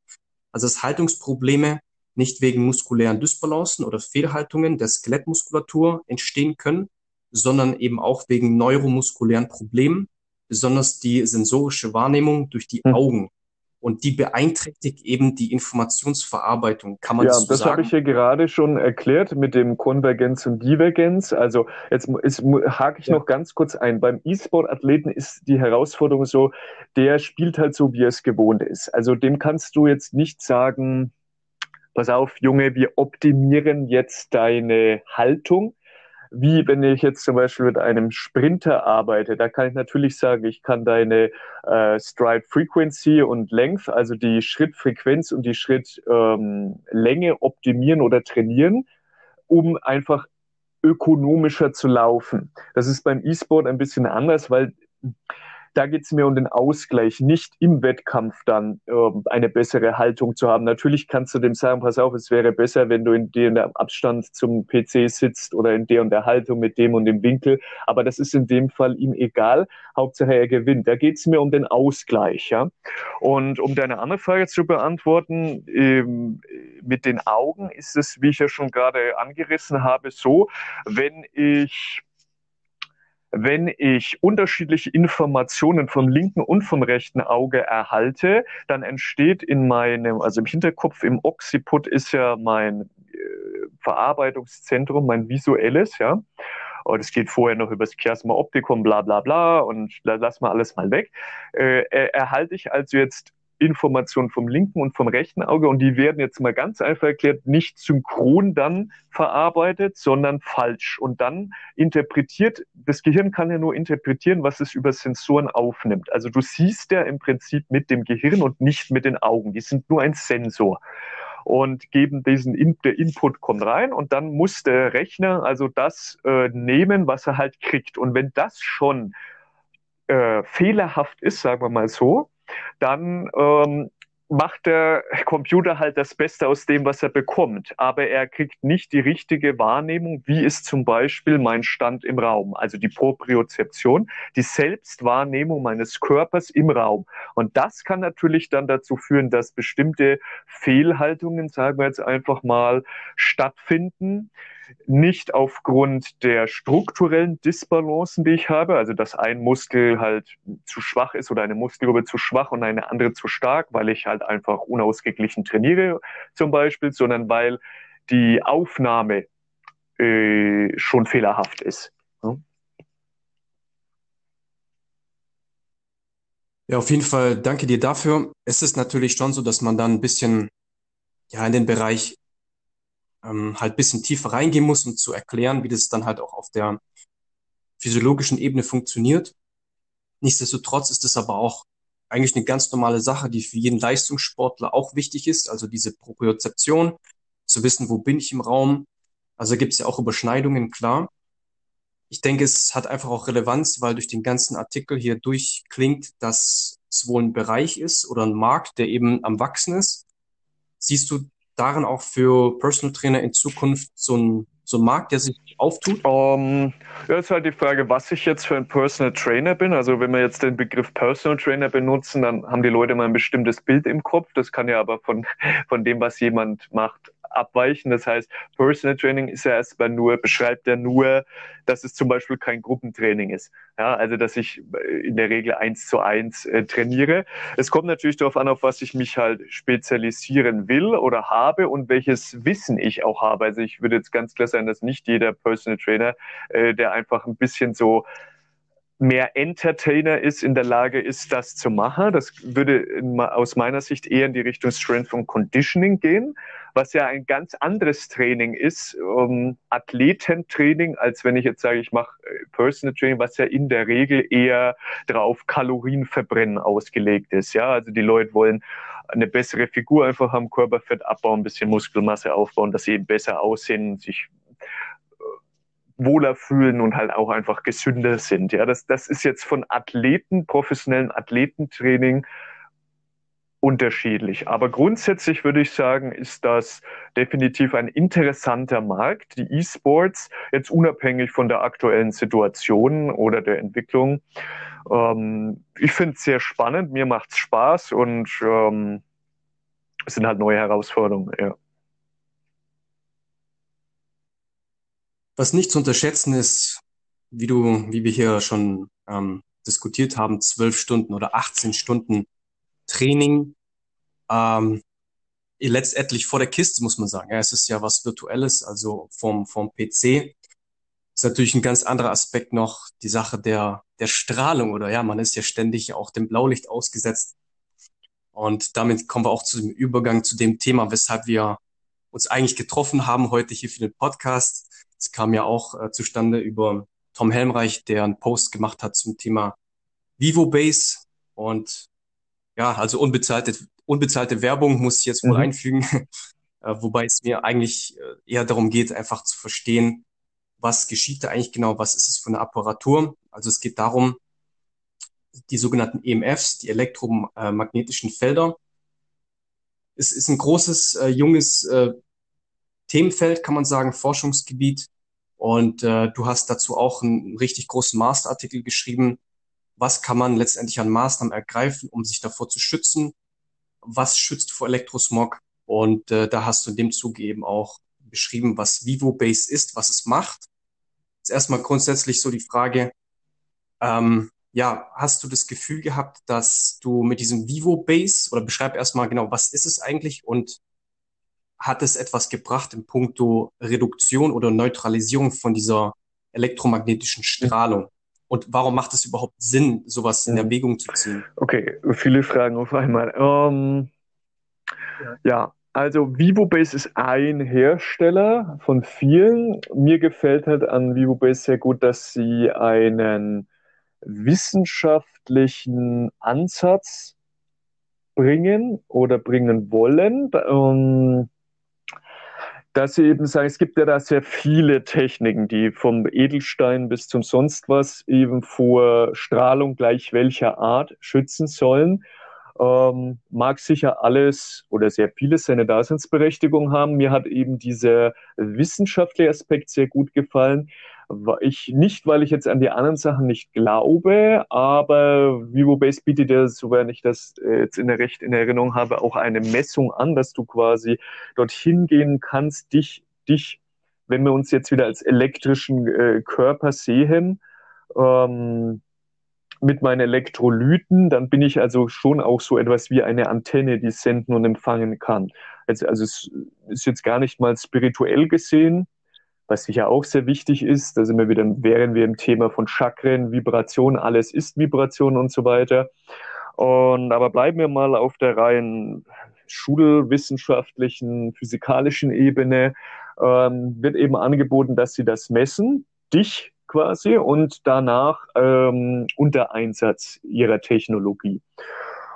Also dass Haltungsprobleme nicht wegen muskulären Dysbalancen oder Fehlhaltungen der Skelettmuskulatur entstehen können, sondern eben auch wegen neuromuskulären Problemen, besonders die sensorische Wahrnehmung durch die hm. Augen und die beeinträchtigt eben die Informationsverarbeitung. Kann man ja, das so das sagen? habe ich hier gerade schon erklärt mit dem Konvergenz und Divergenz. Also jetzt ist, hake ich ja. noch ganz kurz ein. Beim E-Sport-Athleten ist die Herausforderung so, der spielt halt so, wie er es gewohnt ist. Also dem kannst du jetzt nicht sagen, pass auf, Junge, wir optimieren jetzt deine Haltung, wie wenn ich jetzt zum Beispiel mit einem Sprinter arbeite, da kann ich natürlich sagen, ich kann deine äh, Stride Frequency und Length, also die Schrittfrequenz und die Schrittlänge ähm, optimieren oder trainieren, um einfach ökonomischer zu laufen. Das ist beim E-Sport ein bisschen anders, weil da geht es mir um den Ausgleich, nicht im Wettkampf dann äh, eine bessere Haltung zu haben. Natürlich kannst du dem sagen, pass auf, es wäre besser, wenn du in dem Abstand zum PC sitzt oder in der und der Haltung mit dem und dem Winkel. Aber das ist in dem Fall ihm egal. Hauptsache er gewinnt. Da geht es mir um den Ausgleich. Ja? Und um deine andere Frage zu beantworten, ähm, mit den Augen ist es, wie ich ja schon gerade angerissen habe, so, wenn ich wenn ich unterschiedliche Informationen vom linken und vom rechten Auge erhalte, dann entsteht in meinem, also im Hinterkopf, im Occiput ist ja mein äh, Verarbeitungszentrum, mein visuelles, ja. Und es geht vorher noch über das Chiasma Optikum, bla bla bla und lass mal alles mal weg. Äh, erhalte ich also jetzt Informationen vom linken und vom rechten Auge und die werden jetzt mal ganz einfach erklärt nicht synchron dann verarbeitet, sondern falsch und dann interpretiert, das Gehirn kann ja nur interpretieren, was es über Sensoren aufnimmt. Also du siehst ja im Prinzip mit dem Gehirn und nicht mit den Augen, die sind nur ein Sensor und geben diesen In der Input kommt rein und dann muss der Rechner also das äh, nehmen, was er halt kriegt. Und wenn das schon äh, fehlerhaft ist, sagen wir mal so, dann ähm, macht der Computer halt das Beste aus dem, was er bekommt. Aber er kriegt nicht die richtige Wahrnehmung, wie ist zum Beispiel mein Stand im Raum, also die Propriozeption, die Selbstwahrnehmung meines Körpers im Raum. Und das kann natürlich dann dazu führen, dass bestimmte Fehlhaltungen, sagen wir jetzt einfach mal, stattfinden nicht aufgrund der strukturellen Disbalancen, die ich habe, also dass ein Muskel halt zu schwach ist oder eine Muskelgruppe zu schwach und eine andere zu stark, weil ich halt einfach unausgeglichen trainiere zum Beispiel, sondern weil die Aufnahme äh, schon fehlerhaft ist. Ja, auf jeden Fall danke dir dafür. Es ist natürlich schon so, dass man dann ein bisschen ja in den Bereich ähm, halt bisschen tiefer reingehen muss, um zu erklären, wie das dann halt auch auf der physiologischen Ebene funktioniert. Nichtsdestotrotz ist es aber auch eigentlich eine ganz normale Sache, die für jeden Leistungssportler auch wichtig ist, also diese Propriozeption, zu wissen, wo bin ich im Raum. Also gibt es ja auch Überschneidungen, klar. Ich denke, es hat einfach auch Relevanz, weil durch den ganzen Artikel hier durchklingt, dass es wohl ein Bereich ist oder ein Markt, der eben am Wachsen ist. Siehst du darin auch für Personal Trainer in Zukunft so ein, so ein Markt, der sich auftut? Um, ja, ist halt die Frage, was ich jetzt für ein Personal Trainer bin. Also wenn wir jetzt den Begriff Personal Trainer benutzen, dann haben die Leute mal ein bestimmtes Bild im Kopf. Das kann ja aber von, von dem, was jemand macht, abweichen. Das heißt, Personal Training ist ja erstmal nur, beschreibt ja nur, dass es zum Beispiel kein Gruppentraining ist. Ja, also dass ich äh, in der Regel eins zu eins äh, trainiere. Es kommt natürlich darauf an, auf was ich mich halt spezialisieren will oder habe und welches Wissen ich auch habe. Also ich würde jetzt ganz klar sagen, dass nicht jeder Personal Trainer, äh, der einfach ein bisschen so mehr Entertainer ist, in der Lage ist, das zu machen. Das würde aus meiner Sicht eher in die Richtung Strength und Conditioning gehen, was ja ein ganz anderes Training ist, um, Athletentraining, als wenn ich jetzt sage, ich mache äh, Personal Training, was ja in der Regel eher drauf Kalorienverbrennen ausgelegt ist. Ja, also die Leute wollen eine bessere Figur einfach haben, Körperfett abbauen, ein bisschen Muskelmasse aufbauen, dass sie eben besser aussehen, sich wohler fühlen und halt auch einfach gesünder sind. Ja, das, das ist jetzt von Athleten, professionellen Athletentraining unterschiedlich. Aber grundsätzlich würde ich sagen, ist das definitiv ein interessanter Markt, die E-Sports, jetzt unabhängig von der aktuellen Situation oder der Entwicklung. Ähm, ich finde es sehr spannend, mir macht es Spaß und ähm, es sind halt neue Herausforderungen, ja. Was nicht zu unterschätzen ist, wie du, wie wir hier schon ähm, diskutiert haben, zwölf Stunden oder 18 Stunden Training, ähm, letztendlich vor der Kiste, muss man sagen. Ja, es ist ja was Virtuelles, also vom, vom PC. Ist natürlich ein ganz anderer Aspekt noch die Sache der, der Strahlung oder ja, man ist ja ständig auch dem Blaulicht ausgesetzt. Und damit kommen wir auch zu dem Übergang zu dem Thema, weshalb wir uns eigentlich getroffen haben heute hier für den Podcast. Es kam ja auch äh, zustande über Tom Helmreich, der einen Post gemacht hat zum Thema Vivo Base und ja, also unbezahlte, unbezahlte Werbung muss ich jetzt wohl mhm. einfügen, (laughs) äh, wobei es mir eigentlich äh, eher darum geht, einfach zu verstehen, was geschieht da eigentlich genau, was ist es für eine Apparatur. Also es geht darum, die sogenannten EMFs, die elektromagnetischen Felder. Es ist ein großes, äh, junges äh, Themenfeld, kann man sagen, Forschungsgebiet. Und äh, du hast dazu auch einen richtig großen Masterartikel geschrieben. Was kann man letztendlich an Maßnahmen ergreifen, um sich davor zu schützen? Was schützt vor Elektrosmog? Und äh, da hast du in dem Zuge eben auch beschrieben, was VivoBase ist, was es macht. Jetzt erstmal grundsätzlich so die Frage, ähm, ja, hast du das Gefühl gehabt, dass du mit diesem VivoBase oder beschreib erstmal genau, was ist es eigentlich und hat es etwas gebracht in puncto Reduktion oder Neutralisierung von dieser elektromagnetischen Strahlung? Und warum macht es überhaupt Sinn, sowas in Erwägung zu ziehen? Okay, viele Fragen auf einmal. Ähm, ja. ja, also VivoBase ist ein Hersteller von vielen. Mir gefällt halt an VivoBase sehr gut, dass sie einen wissenschaftlichen Ansatz bringen oder bringen wollen. Ähm, dass sie eben sagen, es gibt ja da sehr viele Techniken, die vom Edelstein bis zum sonst was eben vor Strahlung gleich welcher Art schützen sollen. Ähm, mag sicher alles oder sehr vieles seine Daseinsberechtigung haben. Mir hat eben dieser wissenschaftliche Aspekt sehr gut gefallen, ich nicht, weil ich jetzt an die anderen Sachen nicht glaube, aber VivoBase bietet ja, soweit ich das äh, jetzt in der Recht in Erinnerung habe, auch eine Messung an, dass du quasi dorthin gehen kannst, dich, dich, wenn wir uns jetzt wieder als elektrischen äh, Körper sehen, ähm, mit meinen Elektrolyten, dann bin ich also schon auch so etwas wie eine Antenne, die senden und empfangen kann. Also, also es ist jetzt gar nicht mal spirituell gesehen, was sicher auch sehr wichtig ist. Da sind wir wieder, wären wir im Thema von Chakren, Vibration, alles ist Vibration und so weiter. Und aber bleiben wir mal auf der rein schulwissenschaftlichen, physikalischen Ebene. Ähm, wird eben angeboten, dass sie das messen, dich quasi, und danach ähm, unter Einsatz ihrer Technologie.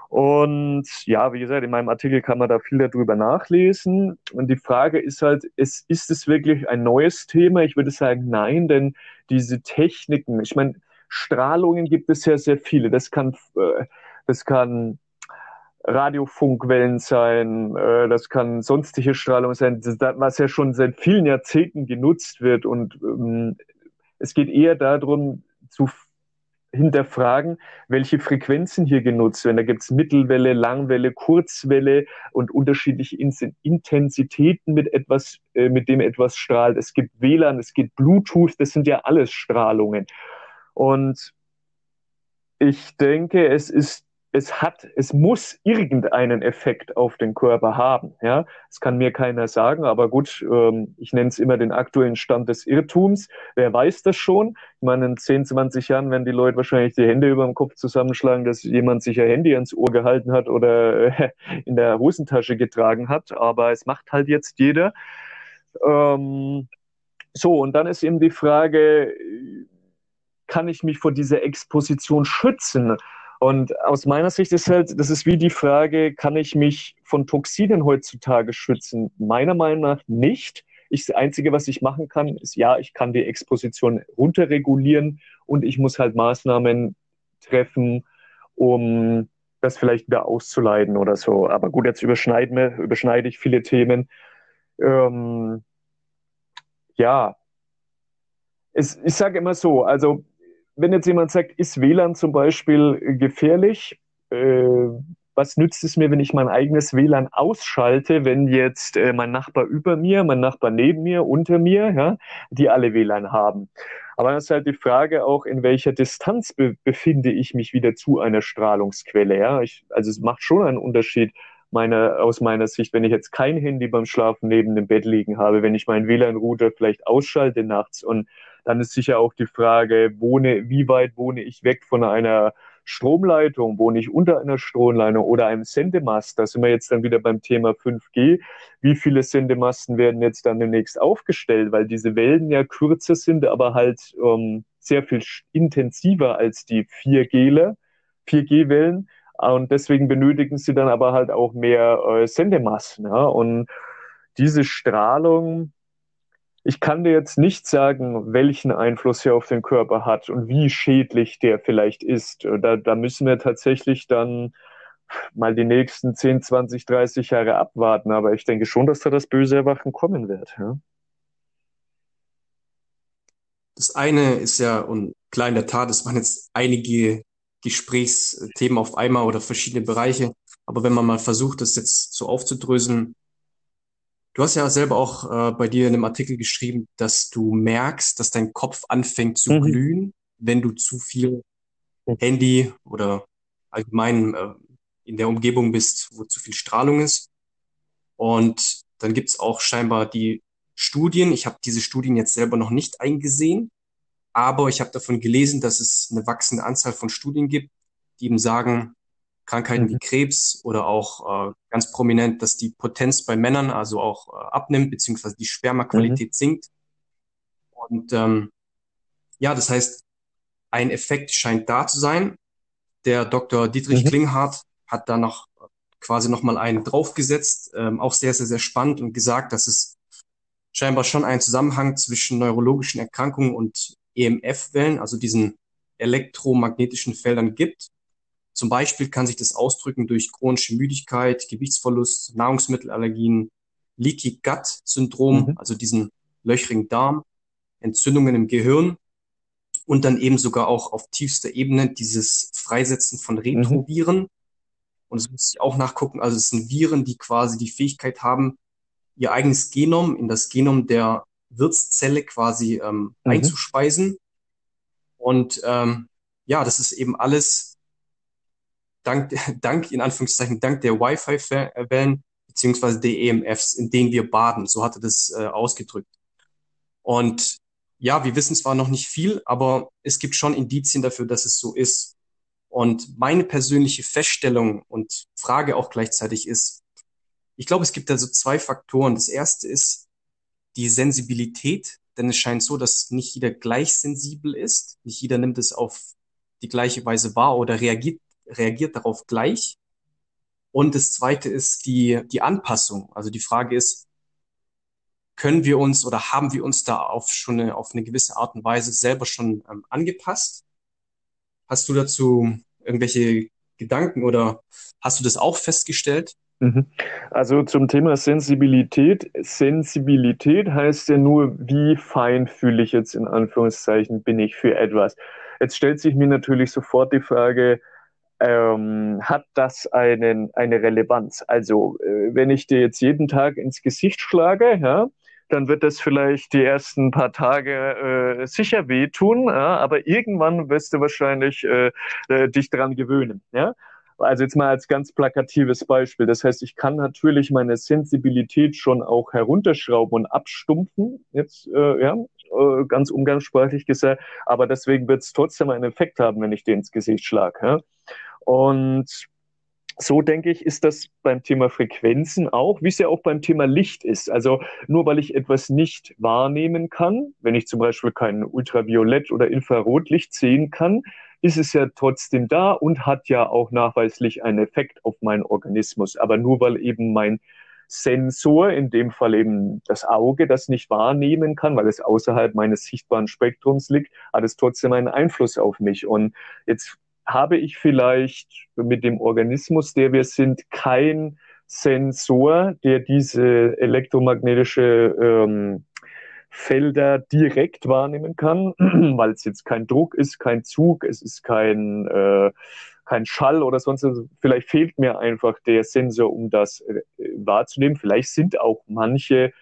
Und ja, wie gesagt, in meinem Artikel kann man da viel darüber nachlesen. Und die Frage ist halt, ist, ist es wirklich ein neues Thema? Ich würde sagen, nein, denn diese Techniken, ich meine, Strahlungen gibt es ja sehr viele. Das kann, äh, das kann Radiofunkwellen sein, äh, das kann sonstige Strahlung sein, was ja schon seit vielen Jahrzehnten genutzt wird. Und ähm, es geht eher darum, zu hinterfragen, welche Frequenzen hier genutzt werden. Da gibt es Mittelwelle, Langwelle, Kurzwelle und unterschiedliche Intensitäten mit etwas, äh, mit dem etwas strahlt. Es gibt WLAN, es gibt Bluetooth, das sind ja alles Strahlungen. Und ich denke, es ist es hat, es muss irgendeinen Effekt auf den Körper haben. Ja, das kann mir keiner sagen, aber gut, ähm, ich nenne es immer den aktuellen Stand des Irrtums. Wer weiß das schon? Ich meine, in 10, 20 Jahren werden die Leute wahrscheinlich die Hände über dem Kopf zusammenschlagen, dass jemand sich ein Handy ans Ohr gehalten hat oder äh, (laughs) in der Hosentasche getragen hat. Aber es macht halt jetzt jeder. Ähm, so, und dann ist eben die Frage, kann ich mich vor dieser Exposition schützen? Und aus meiner Sicht ist halt, das ist wie die Frage, kann ich mich von Toxinen heutzutage schützen? Meiner Meinung nach nicht. Ich, das Einzige, was ich machen kann, ist ja, ich kann die Exposition runterregulieren und ich muss halt Maßnahmen treffen, um das vielleicht wieder auszuleiten oder so. Aber gut, jetzt überschneiden wir, überschneide ich viele Themen. Ähm, ja, es, ich sage immer so, also wenn jetzt jemand sagt, ist WLAN zum Beispiel gefährlich? Äh, was nützt es mir, wenn ich mein eigenes WLAN ausschalte, wenn jetzt äh, mein Nachbar über mir, mein Nachbar neben mir, unter mir, ja, die alle WLAN haben? Aber dann ist halt die Frage auch, in welcher Distanz be befinde ich mich wieder zu einer Strahlungsquelle. Ja? Ich, also es macht schon einen Unterschied meine, aus meiner Sicht, wenn ich jetzt kein Handy beim Schlafen neben dem Bett liegen habe, wenn ich meinen WLAN-Router vielleicht ausschalte nachts und dann ist sicher auch die Frage, wohne, wie weit wohne ich weg von einer Stromleitung, wohne ich unter einer Stromleitung oder einem Sendemast? Da sind wir jetzt dann wieder beim Thema 5G. Wie viele Sendemasten werden jetzt dann demnächst aufgestellt? Weil diese Wellen ja kürzer sind, aber halt ähm, sehr viel intensiver als die 4G, 4G-Wellen. Und deswegen benötigen sie dann aber halt auch mehr äh, Sendemasten. Ja? Und diese Strahlung, ich kann dir jetzt nicht sagen, welchen Einfluss er auf den Körper hat und wie schädlich der vielleicht ist. Da, da müssen wir tatsächlich dann mal die nächsten 10, 20, 30 Jahre abwarten. Aber ich denke schon, dass da das böse Erwachen kommen wird. Ja? Das eine ist ja, und klar in der Tat, es waren jetzt einige Gesprächsthemen auf einmal oder verschiedene Bereiche. Aber wenn man mal versucht, das jetzt so aufzudröseln, Du hast ja selber auch äh, bei dir in einem Artikel geschrieben, dass du merkst, dass dein Kopf anfängt zu mhm. glühen, wenn du zu viel Handy oder allgemein äh, in der Umgebung bist, wo zu viel Strahlung ist. Und dann gibt's auch scheinbar die Studien. Ich habe diese Studien jetzt selber noch nicht eingesehen, aber ich habe davon gelesen, dass es eine wachsende Anzahl von Studien gibt, die eben sagen, Krankheiten mhm. wie Krebs oder auch äh, ganz prominent, dass die Potenz bei Männern also auch äh, abnimmt, beziehungsweise die Spermaqualität mhm. sinkt. Und ähm, ja, das heißt, ein Effekt scheint da zu sein. Der Dr. Dietrich mhm. Klinghardt hat da noch quasi nochmal einen draufgesetzt, ähm, auch sehr, sehr, sehr spannend und gesagt, dass es scheinbar schon einen Zusammenhang zwischen neurologischen Erkrankungen und EMF-Wellen, also diesen elektromagnetischen Feldern gibt. Zum Beispiel kann sich das ausdrücken durch chronische Müdigkeit, Gewichtsverlust, Nahrungsmittelallergien, Leaky Gut Syndrom, mhm. also diesen löchrigen Darm, Entzündungen im Gehirn und dann eben sogar auch auf tiefster Ebene dieses Freisetzen von Retroviren. Mhm. Und das muss ich auch nachgucken. Also es sind Viren, die quasi die Fähigkeit haben, ihr eigenes Genom in das Genom der Wirtszelle quasi ähm, mhm. einzuspeisen. Und ähm, ja, das ist eben alles dank, dank, in Anführungszeichen, dank der Wi-Fi-Wellen beziehungsweise der EMFs, in denen wir baden. So hat er das äh, ausgedrückt. Und ja, wir wissen zwar noch nicht viel, aber es gibt schon Indizien dafür, dass es so ist. Und meine persönliche Feststellung und Frage auch gleichzeitig ist, ich glaube, es gibt da so zwei Faktoren. Das erste ist die Sensibilität, denn es scheint so, dass nicht jeder gleich sensibel ist. Nicht jeder nimmt es auf die gleiche Weise wahr oder reagiert reagiert darauf gleich. Und das zweite ist die, die Anpassung. Also die Frage ist, können wir uns oder haben wir uns da auf schon eine, auf eine gewisse Art und Weise selber schon ähm, angepasst? Hast du dazu irgendwelche Gedanken oder hast du das auch festgestellt? Mhm. Also zum Thema Sensibilität. Sensibilität heißt ja nur, wie feinfühlig jetzt in Anführungszeichen bin ich für etwas. Jetzt stellt sich mir natürlich sofort die Frage, ähm, hat das einen, eine Relevanz? Also, äh, wenn ich dir jetzt jeden Tag ins Gesicht schlage, ja, dann wird das vielleicht die ersten paar Tage äh, sicher wehtun, ja, aber irgendwann wirst du wahrscheinlich äh, äh, dich dran gewöhnen. Ja? Also jetzt mal als ganz plakatives Beispiel. Das heißt, ich kann natürlich meine Sensibilität schon auch herunterschrauben und abstumpfen, jetzt äh, ja, äh, ganz umgangssprachlich gesagt, aber deswegen wird es trotzdem einen Effekt haben, wenn ich den ins Gesicht schlage. Ja? Und so denke ich, ist das beim Thema Frequenzen auch, wie es ja auch beim Thema Licht ist. Also nur weil ich etwas nicht wahrnehmen kann, wenn ich zum Beispiel kein Ultraviolett- oder Infrarotlicht sehen kann, ist es ja trotzdem da und hat ja auch nachweislich einen Effekt auf meinen Organismus. Aber nur weil eben mein Sensor, in dem Fall eben das Auge, das nicht wahrnehmen kann, weil es außerhalb meines sichtbaren Spektrums liegt, hat es trotzdem einen Einfluss auf mich. Und jetzt habe ich vielleicht mit dem Organismus, der wir sind, kein Sensor, der diese elektromagnetische ähm, Felder direkt wahrnehmen kann, (clears throat) weil es jetzt kein Druck ist, kein Zug, es ist kein, äh, kein Schall oder sonst was. Vielleicht fehlt mir einfach der Sensor, um das äh, wahrzunehmen. Vielleicht sind auch manche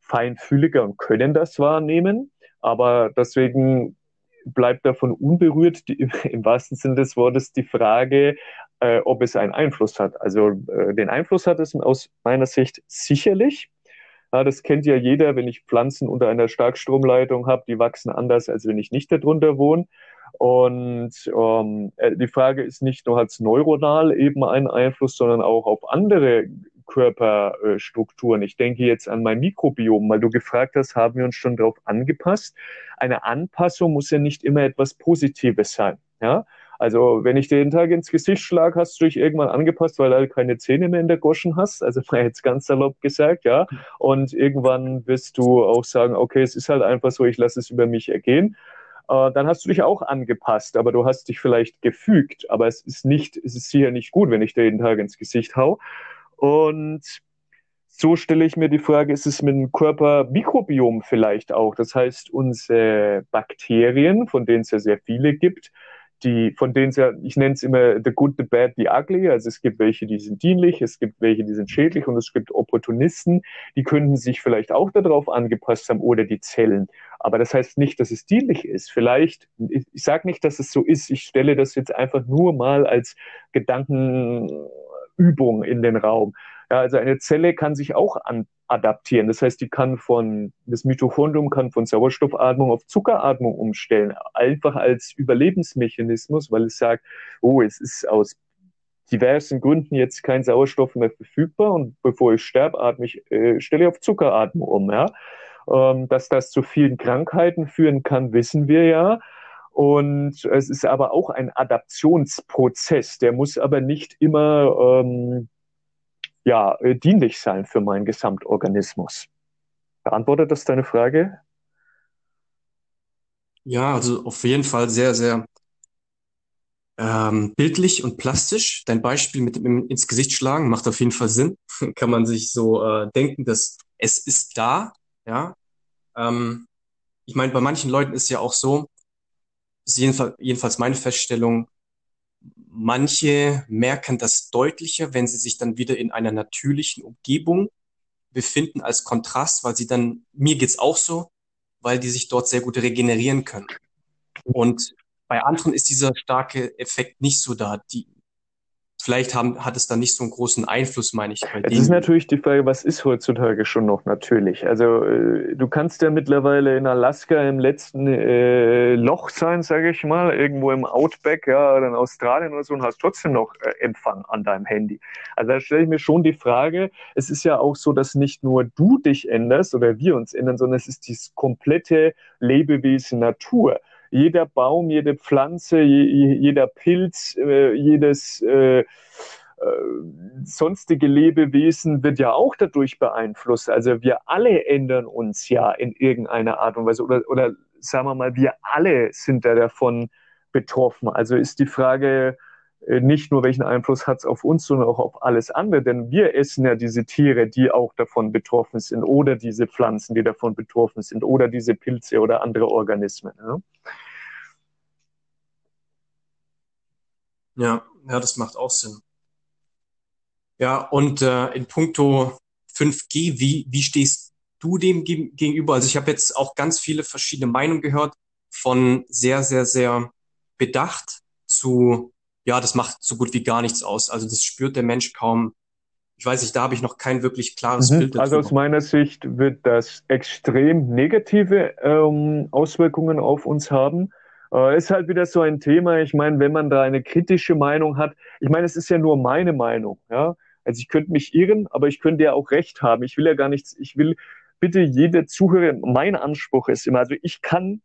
feinfühliger und können das wahrnehmen, aber deswegen bleibt davon unberührt, die, im wahrsten Sinne des Wortes, die Frage, äh, ob es einen Einfluss hat. Also äh, den Einfluss hat es aus meiner Sicht sicherlich. Ja, das kennt ja jeder, wenn ich Pflanzen unter einer Starkstromleitung habe, die wachsen anders, als wenn ich nicht darunter wohne. Und ähm, äh, die Frage ist nicht nur, hat es neuronal eben einen Einfluss, sondern auch auf andere Körperstrukturen. Ich denke jetzt an mein Mikrobiom, weil du gefragt hast, haben wir uns schon darauf angepasst. Eine Anpassung muss ja nicht immer etwas Positives sein. Ja? Also wenn ich dir den Tag ins Gesicht schlage, hast du dich irgendwann angepasst, weil du halt keine Zähne mehr in der Goschen hast. Also mal (laughs) jetzt ganz salopp gesagt, ja. Und irgendwann wirst du auch sagen, okay, es ist halt einfach so, ich lasse es über mich ergehen. Äh, dann hast du dich auch angepasst, aber du hast dich vielleicht gefügt. Aber es ist nicht, es ist sicher nicht gut, wenn ich dir jeden Tag ins Gesicht hau. Und so stelle ich mir die Frage, ist es mit dem Körpermikrobiom vielleicht auch? Das heißt, unsere Bakterien, von denen es ja sehr viele gibt, die, von denen es ja, ich nenne es immer the good, the bad, the ugly. Also es gibt welche, die sind dienlich, es gibt welche, die sind schädlich und es gibt Opportunisten, die könnten sich vielleicht auch darauf angepasst haben oder die Zellen. Aber das heißt nicht, dass es dienlich ist. Vielleicht, ich, ich sage nicht, dass es so ist. Ich stelle das jetzt einfach nur mal als Gedanken Übung in den Raum. Ja, also eine Zelle kann sich auch an, adaptieren. Das heißt, die kann von, das Mitochondrium kann von Sauerstoffatmung auf Zuckeratmung umstellen. Einfach als Überlebensmechanismus, weil es sagt, oh, es ist aus diversen Gründen jetzt kein Sauerstoff mehr verfügbar und bevor ich sterbe, atme ich, äh, stelle ich auf Zuckeratmung um. Ja? Ähm, dass das zu vielen Krankheiten führen kann, wissen wir ja. Und es ist aber auch ein Adaptionsprozess. Der muss aber nicht immer ähm, ja, äh, dienlich sein für meinen Gesamtorganismus. Beantwortet das deine Frage? Ja, also auf jeden Fall sehr, sehr ähm, bildlich und plastisch. Dein Beispiel mit dem ins Gesicht schlagen macht auf jeden Fall Sinn. (laughs) Kann man sich so äh, denken, dass es ist da, ja. Ähm, ich meine, bei manchen Leuten ist ja auch so, ist jedenfalls, meine Feststellung, manche merken das deutlicher, wenn sie sich dann wieder in einer natürlichen Umgebung befinden als Kontrast, weil sie dann, mir geht's auch so, weil die sich dort sehr gut regenerieren können. Und bei anderen ist dieser starke Effekt nicht so da. Die, vielleicht haben, hat es dann nicht so einen großen Einfluss, meine ich. Jetzt ist natürlich die Frage, was ist heutzutage schon noch natürlich? Also äh, du kannst ja mittlerweile in Alaska im letzten äh, Loch sein, sage ich mal, irgendwo im Outback, ja, oder in Australien oder so und hast trotzdem noch äh, Empfang an deinem Handy. Also da stelle ich mir schon die Frage, es ist ja auch so, dass nicht nur du dich änderst oder wir uns ändern, sondern es ist das komplette Lebewesen Natur jeder Baum, jede Pflanze, jeder Pilz, äh, jedes äh, äh, sonstige Lebewesen wird ja auch dadurch beeinflusst. Also wir alle ändern uns ja in irgendeiner Art und Weise oder, oder sagen wir mal, wir alle sind da davon betroffen. Also ist die Frage, äh, nicht nur welchen Einfluss hat es auf uns, sondern auch auf alles andere. Denn wir essen ja diese Tiere, die auch davon betroffen sind, oder diese Pflanzen, die davon betroffen sind, oder diese Pilze oder andere Organismen. Ja, ja, ja das macht auch Sinn. Ja, und äh, in puncto 5G, wie, wie stehst du dem gegenüber? Also ich habe jetzt auch ganz viele verschiedene Meinungen gehört, von sehr, sehr, sehr bedacht zu ja, das macht so gut wie gar nichts aus. Also das spürt der Mensch kaum. Ich weiß nicht, da habe ich noch kein wirklich klares mhm. Bild. Darüber. Also aus meiner Sicht wird das extrem negative ähm, Auswirkungen auf uns haben. Äh, ist halt wieder so ein Thema. Ich meine, wenn man da eine kritische Meinung hat, ich meine, es ist ja nur meine Meinung, ja. Also ich könnte mich irren, aber ich könnte ja auch recht haben. Ich will ja gar nichts, ich will bitte jede Zuhörer, mein Anspruch ist immer, also ich kann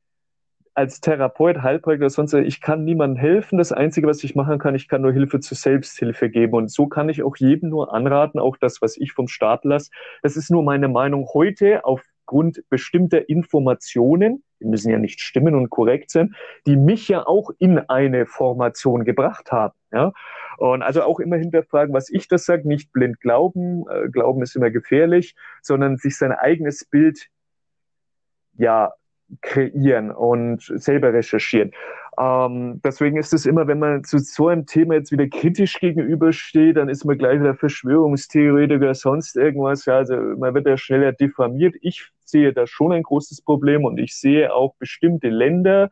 als Therapeut, Heilpraktiker oder sonst, ich kann niemandem helfen. Das Einzige, was ich machen kann, ich kann nur Hilfe zur Selbsthilfe geben. Und so kann ich auch jedem nur anraten, auch das, was ich vom Staat lasse. Das ist nur meine Meinung heute aufgrund bestimmter Informationen, die müssen ja nicht stimmen und korrekt sein, die mich ja auch in eine Formation gebracht haben. Ja? Und also auch immer hinterfragen, was ich das sage, nicht blind glauben. Äh, glauben ist immer gefährlich, sondern sich sein eigenes Bild ja kreieren und selber recherchieren. Ähm, deswegen ist es immer, wenn man zu so einem Thema jetzt wieder kritisch gegenübersteht, dann ist man gleich wieder Verschwörungstheoretiker, sonst irgendwas. Ja, also man wird ja schneller diffamiert. Ich sehe da schon ein großes Problem und ich sehe auch bestimmte Länder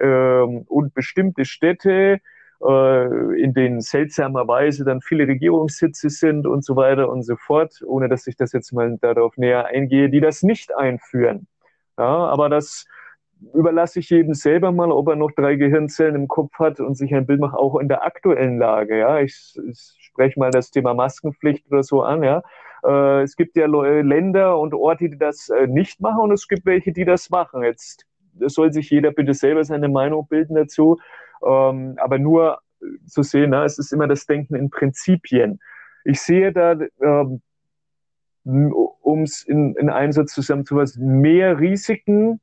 ähm, und bestimmte Städte, äh, in denen seltsamerweise dann viele Regierungssitze sind und so weiter und so fort, ohne dass ich das jetzt mal darauf näher eingehe, die das nicht einführen. Ja, aber das überlasse ich jedem selber mal, ob er noch drei Gehirnzellen im Kopf hat und sich ein Bild macht, auch in der aktuellen Lage. Ja, ich, ich spreche mal das Thema Maskenpflicht oder so an. Ja, äh, es gibt ja Länder und Orte, die das äh, nicht machen und es gibt welche, die das machen. Jetzt soll sich jeder bitte selber seine Meinung bilden dazu, ähm, aber nur zu sehen, na, es ist immer das Denken in Prinzipien. Ich sehe da ähm, um es in, in einen Satz zusammenzufassen, mehr Risiken,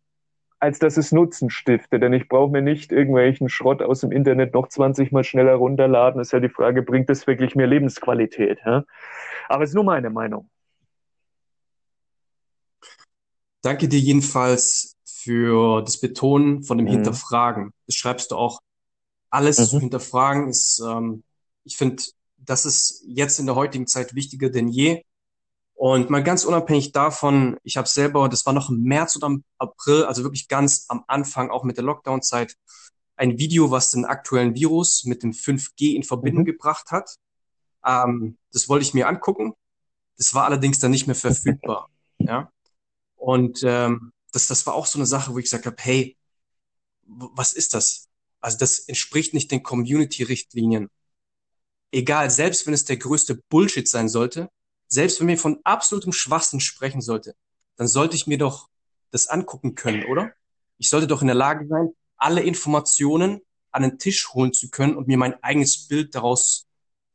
als dass es Nutzen stiftet. Denn ich brauche mir nicht irgendwelchen Schrott aus dem Internet noch 20 Mal schneller runterladen. ist ja die Frage, bringt das wirklich mehr Lebensqualität? Ja? Aber es ist nur meine Meinung. Danke dir jedenfalls für das Betonen von dem mhm. Hinterfragen. Das schreibst du auch. Alles mhm. zu hinterfragen ist, ähm, ich finde, das ist jetzt in der heutigen Zeit wichtiger denn je. Und mal ganz unabhängig davon, ich habe selber, das war noch im März oder im April, also wirklich ganz am Anfang, auch mit der Lockdown-Zeit, ein Video, was den aktuellen Virus mit dem 5G in Verbindung mhm. gebracht hat. Ähm, das wollte ich mir angucken. Das war allerdings dann nicht mehr verfügbar. (laughs) ja. Und ähm, das, das war auch so eine Sache, wo ich gesagt habe, hey, was ist das? Also das entspricht nicht den Community-Richtlinien. Egal, selbst wenn es der größte Bullshit sein sollte, selbst wenn wir von absolutem Schwachsinn sprechen sollte, dann sollte ich mir doch das angucken können, oder? Ich sollte doch in der Lage sein, alle Informationen an den Tisch holen zu können und mir mein eigenes Bild daraus,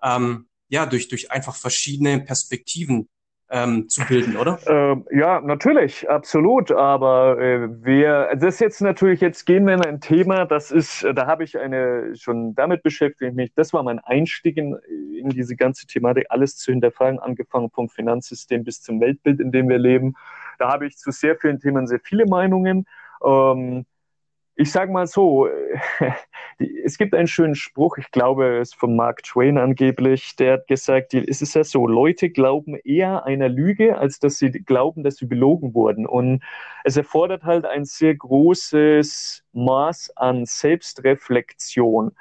ähm, ja, durch, durch einfach verschiedene Perspektiven ähm, zu bilden, oder? Ähm, ja, natürlich, absolut. Aber äh, wir, das ist jetzt natürlich, jetzt gehen wir in ein Thema, das ist, äh, da habe ich eine schon damit beschäftigt mich. Das war mein Einstieg in, in diese ganze Thematik, alles zu hinterfragen, angefangen vom Finanzsystem bis zum Weltbild, in dem wir leben. Da habe ich zu sehr vielen Themen sehr viele Meinungen. Ähm, ich sage mal so, (laughs) es gibt einen schönen Spruch, ich glaube, es ist von Mark Twain angeblich, der hat gesagt, es ist ja so, Leute glauben eher einer Lüge, als dass sie glauben, dass sie belogen wurden. Und es erfordert halt ein sehr großes Maß an Selbstreflexion,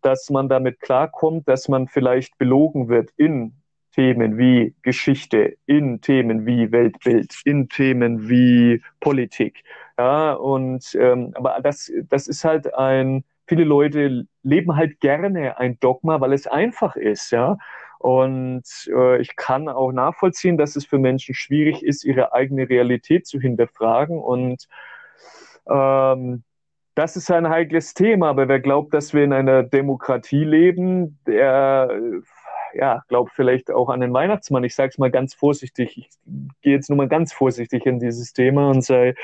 dass man damit klarkommt, dass man vielleicht belogen wird in Themen wie Geschichte, in Themen wie Weltbild, in Themen wie Politik. Ja, und ähm, aber das, das ist halt ein, viele Leute leben halt gerne ein Dogma, weil es einfach ist, ja. Und äh, ich kann auch nachvollziehen, dass es für Menschen schwierig ist, ihre eigene Realität zu hinterfragen. Und ähm, das ist ein heikles Thema, aber wer glaubt, dass wir in einer Demokratie leben, der ja, glaube vielleicht auch an den Weihnachtsmann. Ich sage es mal ganz vorsichtig. Ich gehe jetzt nur mal ganz vorsichtig in dieses Thema und sage,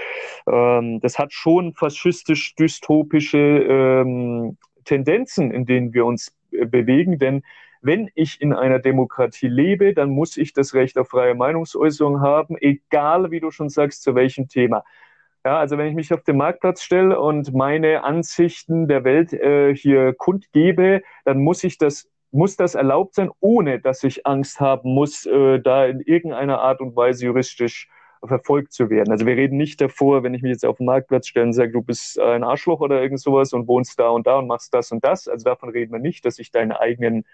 ähm, das hat schon faschistisch-dystopische ähm, Tendenzen, in denen wir uns äh, bewegen, denn wenn ich in einer Demokratie lebe, dann muss ich das Recht auf freie Meinungsäußerung haben, egal wie du schon sagst, zu welchem Thema. Ja, also wenn ich mich auf den Marktplatz stelle und meine Ansichten der Welt äh, hier kundgebe, dann muss ich das muss das erlaubt sein, ohne dass ich Angst haben muss, äh, da in irgendeiner Art und Weise juristisch verfolgt zu werden. Also wir reden nicht davor, wenn ich mich jetzt auf den Marktplatz stelle und sage, du bist ein Arschloch oder irgend sowas und wohnst da und da und machst das und das. Also davon reden wir nicht, dass ich deinen eigenen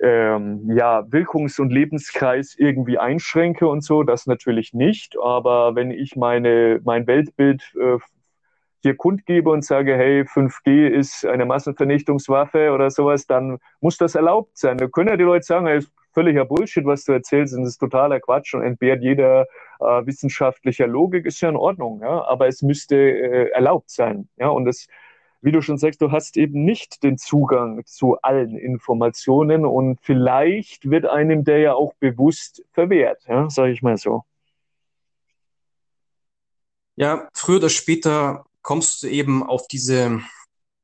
ähm, ja, Wirkungs- und Lebenskreis irgendwie einschränke und so, das natürlich nicht. Aber wenn ich meine, mein Weltbild äh, hier kundgebe und sage, hey, 5G ist eine Massenvernichtungswaffe oder sowas, dann muss das erlaubt sein. Da können ja die Leute sagen, hey, ist völliger Bullshit, was du erzählst, und das ist totaler Quatsch und entbehrt jeder äh, wissenschaftlicher Logik, ist ja in Ordnung, ja, aber es müsste äh, erlaubt sein, ja, und das wie du schon sagst, du hast eben nicht den Zugang zu allen Informationen und vielleicht wird einem der ja auch bewusst verwehrt, ja, sage ich mal so. Ja, früher oder später kommst du eben auf diese,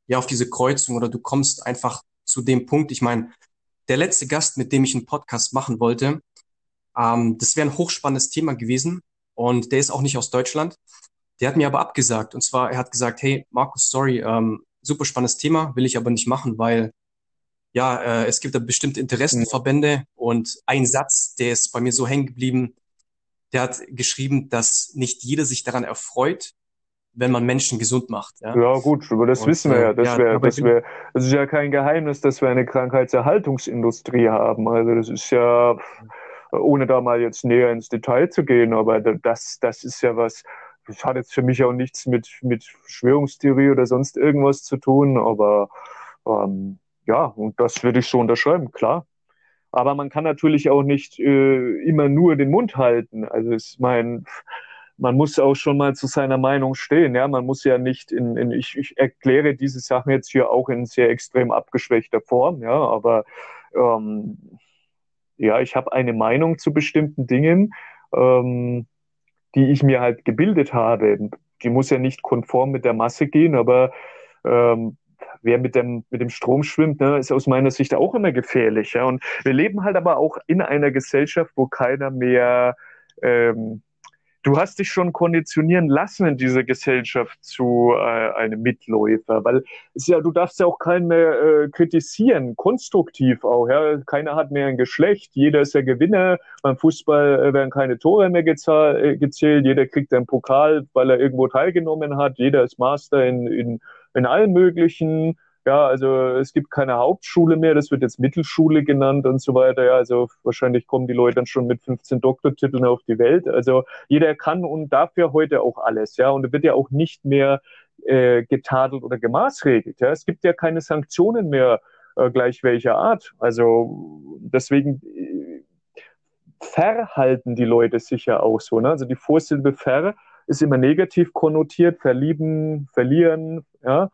ja, auf diese Kreuzung oder du kommst einfach zu dem Punkt. Ich meine, der letzte Gast, mit dem ich einen Podcast machen wollte, ähm, das wäre ein hochspannendes Thema gewesen und der ist auch nicht aus Deutschland. Der hat mir aber abgesagt. Und zwar, er hat gesagt, hey, Markus, sorry, ähm, super spannendes Thema, will ich aber nicht machen, weil ja, äh, es gibt da bestimmte Interessenverbände und ein Satz, der ist bei mir so hängen geblieben, der hat geschrieben, dass nicht jeder sich daran erfreut, wenn man Menschen gesund macht. Ja, ja gut, aber das und, wissen wir ja. Das, ja, wär, das, wär, das ist ja kein Geheimnis, dass wir eine Krankheitserhaltungsindustrie haben. Also das ist ja, ohne da mal jetzt näher ins Detail zu gehen, aber das, das ist ja was, das hat jetzt für mich auch nichts mit, mit Verschwörungstheorie oder sonst irgendwas zu tun, aber ähm, ja, und das würde ich so unterschreiben, klar. Aber man kann natürlich auch nicht äh, immer nur den Mund halten. Also ich meine, man muss auch schon mal zu seiner Meinung stehen. Ja, man muss ja nicht in, in ich, ich erkläre diese Sachen jetzt hier auch in sehr extrem abgeschwächter Form. Ja, aber ähm, ja, ich habe eine Meinung zu bestimmten Dingen. Ähm, die ich mir halt gebildet habe. Die muss ja nicht konform mit der Masse gehen, aber ähm, wer mit dem, mit dem Strom schwimmt, ne, ist aus meiner Sicht auch immer gefährlich. Ja? Und wir leben halt aber auch in einer Gesellschaft, wo keiner mehr ähm, du hast dich schon konditionieren lassen in dieser Gesellschaft zu äh, einem Mitläufer, weil es ja, du darfst ja auch keinen mehr äh, kritisieren, konstruktiv auch. Ja? Keiner hat mehr ein Geschlecht, jeder ist ja Gewinner. Beim Fußball äh, werden keine Tore mehr äh, gezählt, jeder kriegt einen Pokal, weil er irgendwo teilgenommen hat, jeder ist Master in, in, in allen möglichen ja, also es gibt keine Hauptschule mehr, das wird jetzt Mittelschule genannt und so weiter. Ja, also wahrscheinlich kommen die Leute dann schon mit 15 Doktortiteln auf die Welt. Also jeder kann und darf ja heute auch alles, ja, und wird ja auch nicht mehr äh, getadelt oder gemaßregelt. Ja, es gibt ja keine Sanktionen mehr äh, gleich welcher Art. Also deswegen äh, verhalten die Leute sich ja auch so. Ne? Also die Vorsilbe ver ist immer negativ konnotiert, verlieben, verlieren, ja.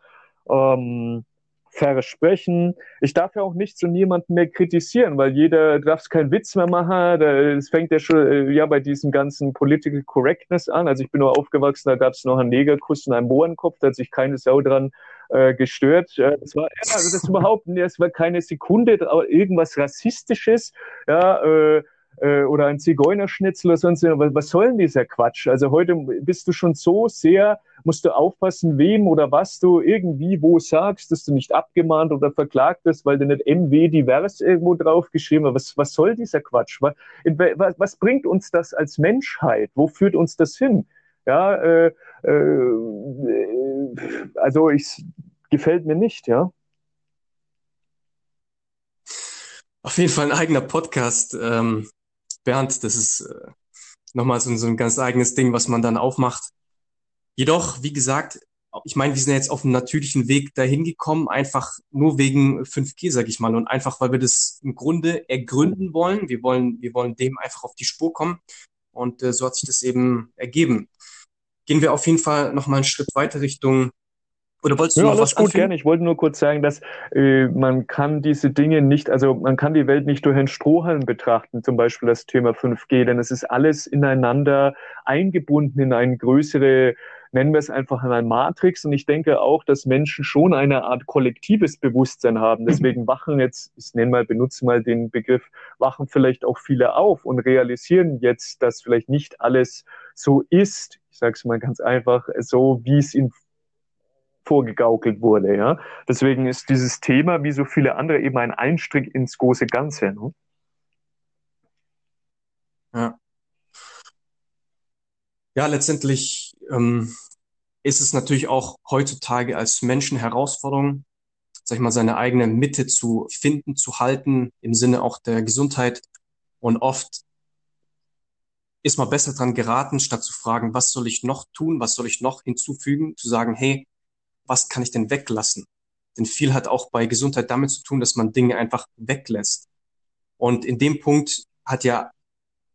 Ähm, versprechen. Ich darf ja auch nicht zu niemandem mehr kritisieren, weil jeder darf keinen Witz mehr machen. Es fängt ja schon äh, ja bei diesem ganzen Political Correctness an. Also ich bin nur aufgewachsen, da gab es noch einen Negerkuss und einen Mohrenkopf, da hat sich keine Sau dran äh, gestört. Das war, ja, also das überhaupt, es war keine Sekunde irgendwas Rassistisches. Ja, äh, äh, oder ein Zigeunerschnitzel oder sonst was, was soll denn dieser Quatsch? Also heute bist du schon so sehr, musst du aufpassen, wem oder was du irgendwie wo sagst, dass du nicht abgemahnt oder verklagt wirst, weil du nicht MW divers irgendwo draufgeschrieben hast. Was, was soll dieser Quatsch? Was, was, bringt uns das als Menschheit? Wo führt uns das hin? Ja, äh, äh, also ich gefällt mir nicht, ja. Auf jeden Fall ein eigener Podcast. Ähm, Bernd, das ist äh, nochmal so, so ein ganz eigenes Ding, was man dann aufmacht. Jedoch, wie gesagt, ich meine, wir sind jetzt auf einem natürlichen Weg dahin gekommen, einfach nur wegen 5G, sag ich mal, und einfach, weil wir das im Grunde ergründen wollen. Wir wollen, wir wollen dem einfach auf die Spur kommen. Und äh, so hat sich das eben ergeben. Gehen wir auf jeden Fall nochmal einen Schritt weiter Richtung oder wolltest du ja, noch was gut, gerne. Ich wollte nur kurz sagen, dass äh, man kann diese Dinge nicht, also man kann die Welt nicht durch einen Strohhalm betrachten, zum Beispiel das Thema 5G, denn es ist alles ineinander eingebunden in eine größere nennen wir es einfach einmal Matrix. Und ich denke auch, dass Menschen schon eine Art kollektives Bewusstsein haben. Deswegen wachen jetzt, ich nenne mal, benutze mal den Begriff, wachen vielleicht auch viele auf und realisieren jetzt, dass vielleicht nicht alles so ist. Ich sage es mal ganz einfach, so wie es ihnen vorgegaukelt wurde. Ja? Deswegen ist dieses Thema, wie so viele andere, eben ein Einstrick ins große Ganze. Ne? Ja. Ja, letztendlich ähm, ist es natürlich auch heutzutage als Menschen Herausforderung, sag ich mal, seine eigene Mitte zu finden, zu halten, im Sinne auch der Gesundheit. Und oft ist man besser dran geraten, statt zu fragen, was soll ich noch tun, was soll ich noch hinzufügen, zu sagen, hey, was kann ich denn weglassen? Denn viel hat auch bei Gesundheit damit zu tun, dass man Dinge einfach weglässt. Und in dem Punkt hat ja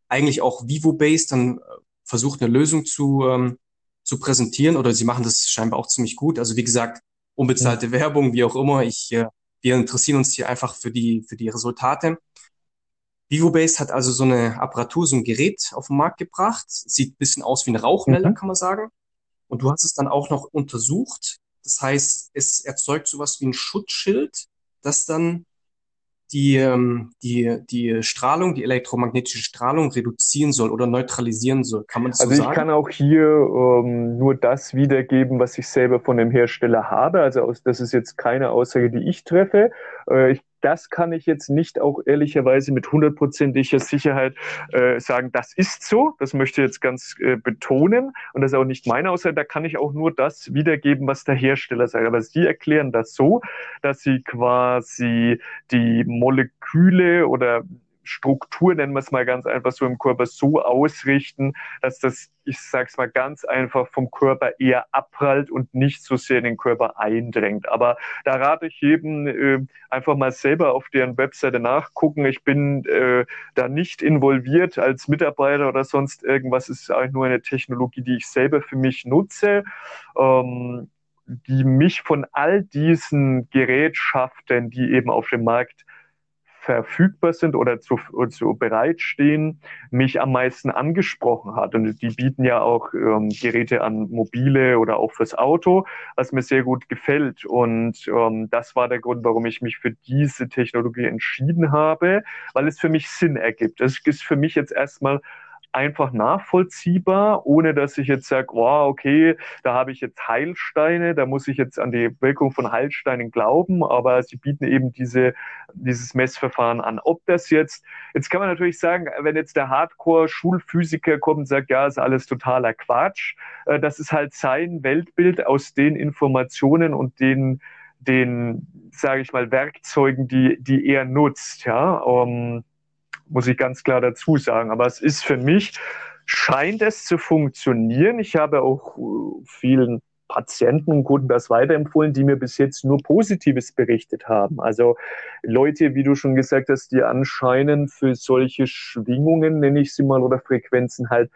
eigentlich auch VivoBase dann äh, versucht, eine Lösung zu, ähm, zu präsentieren oder sie machen das scheinbar auch ziemlich gut. Also wie gesagt, unbezahlte ja. Werbung, wie auch immer. Ich, äh, wir interessieren uns hier einfach für die, für die Resultate. VivoBase hat also so eine Apparatur, so ein Gerät auf den Markt gebracht. Sieht bisschen aus wie ein Rauchmelder, mhm. kann man sagen. Und du hast es dann auch noch untersucht. Das heißt, es erzeugt sowas wie ein Schutzschild, das dann die, ähm, die, die Strahlung, die elektromagnetische Strahlung reduzieren soll oder neutralisieren soll. Kann man das also so sagen? Also ich kann auch hier ähm, nur das wiedergeben, was ich selber von dem Hersteller habe. Also aus, das ist jetzt keine Aussage, die ich treffe. Äh, ich das kann ich jetzt nicht auch ehrlicherweise mit hundertprozentiger Sicherheit äh, sagen, das ist so. Das möchte ich jetzt ganz äh, betonen. Und das ist auch nicht meine Aussage. Da kann ich auch nur das wiedergeben, was der Hersteller sagt. Aber Sie erklären das so, dass Sie quasi die Moleküle oder Struktur, nennen wir es mal ganz einfach so im Körper, so ausrichten, dass das, ich sag's mal ganz einfach, vom Körper eher abprallt und nicht so sehr in den Körper eindrängt. Aber da rate ich jedem äh, einfach mal selber auf deren Webseite nachgucken. Ich bin äh, da nicht involviert als Mitarbeiter oder sonst irgendwas. Es ist eigentlich nur eine Technologie, die ich selber für mich nutze. Ähm, die mich von all diesen Gerätschaften, die eben auf dem Markt verfügbar sind oder zu, zu bereitstehen, mich am meisten angesprochen hat. Und die bieten ja auch ähm, Geräte an mobile oder auch fürs Auto, was mir sehr gut gefällt. Und ähm, das war der Grund, warum ich mich für diese Technologie entschieden habe, weil es für mich Sinn ergibt. Es ist für mich jetzt erstmal einfach nachvollziehbar, ohne dass ich jetzt sage, wow, okay, da habe ich jetzt Heilsteine, da muss ich jetzt an die Wirkung von Heilsteinen glauben, aber sie bieten eben diese, dieses Messverfahren an. Ob das jetzt, jetzt kann man natürlich sagen, wenn jetzt der Hardcore-Schulphysiker kommt und sagt, ja, ist alles totaler Quatsch, äh, das ist halt sein Weltbild aus den Informationen und den den, sage ich mal, Werkzeugen, die, die er nutzt, ja. Um, muss ich ganz klar dazu sagen. Aber es ist für mich, scheint es zu funktionieren. Ich habe auch äh, vielen Patienten und Kunden das weiterempfohlen, die mir bis jetzt nur Positives berichtet haben. Also Leute, wie du schon gesagt hast, die anscheinend für solche Schwingungen, nenne ich sie mal, oder Frequenzen halt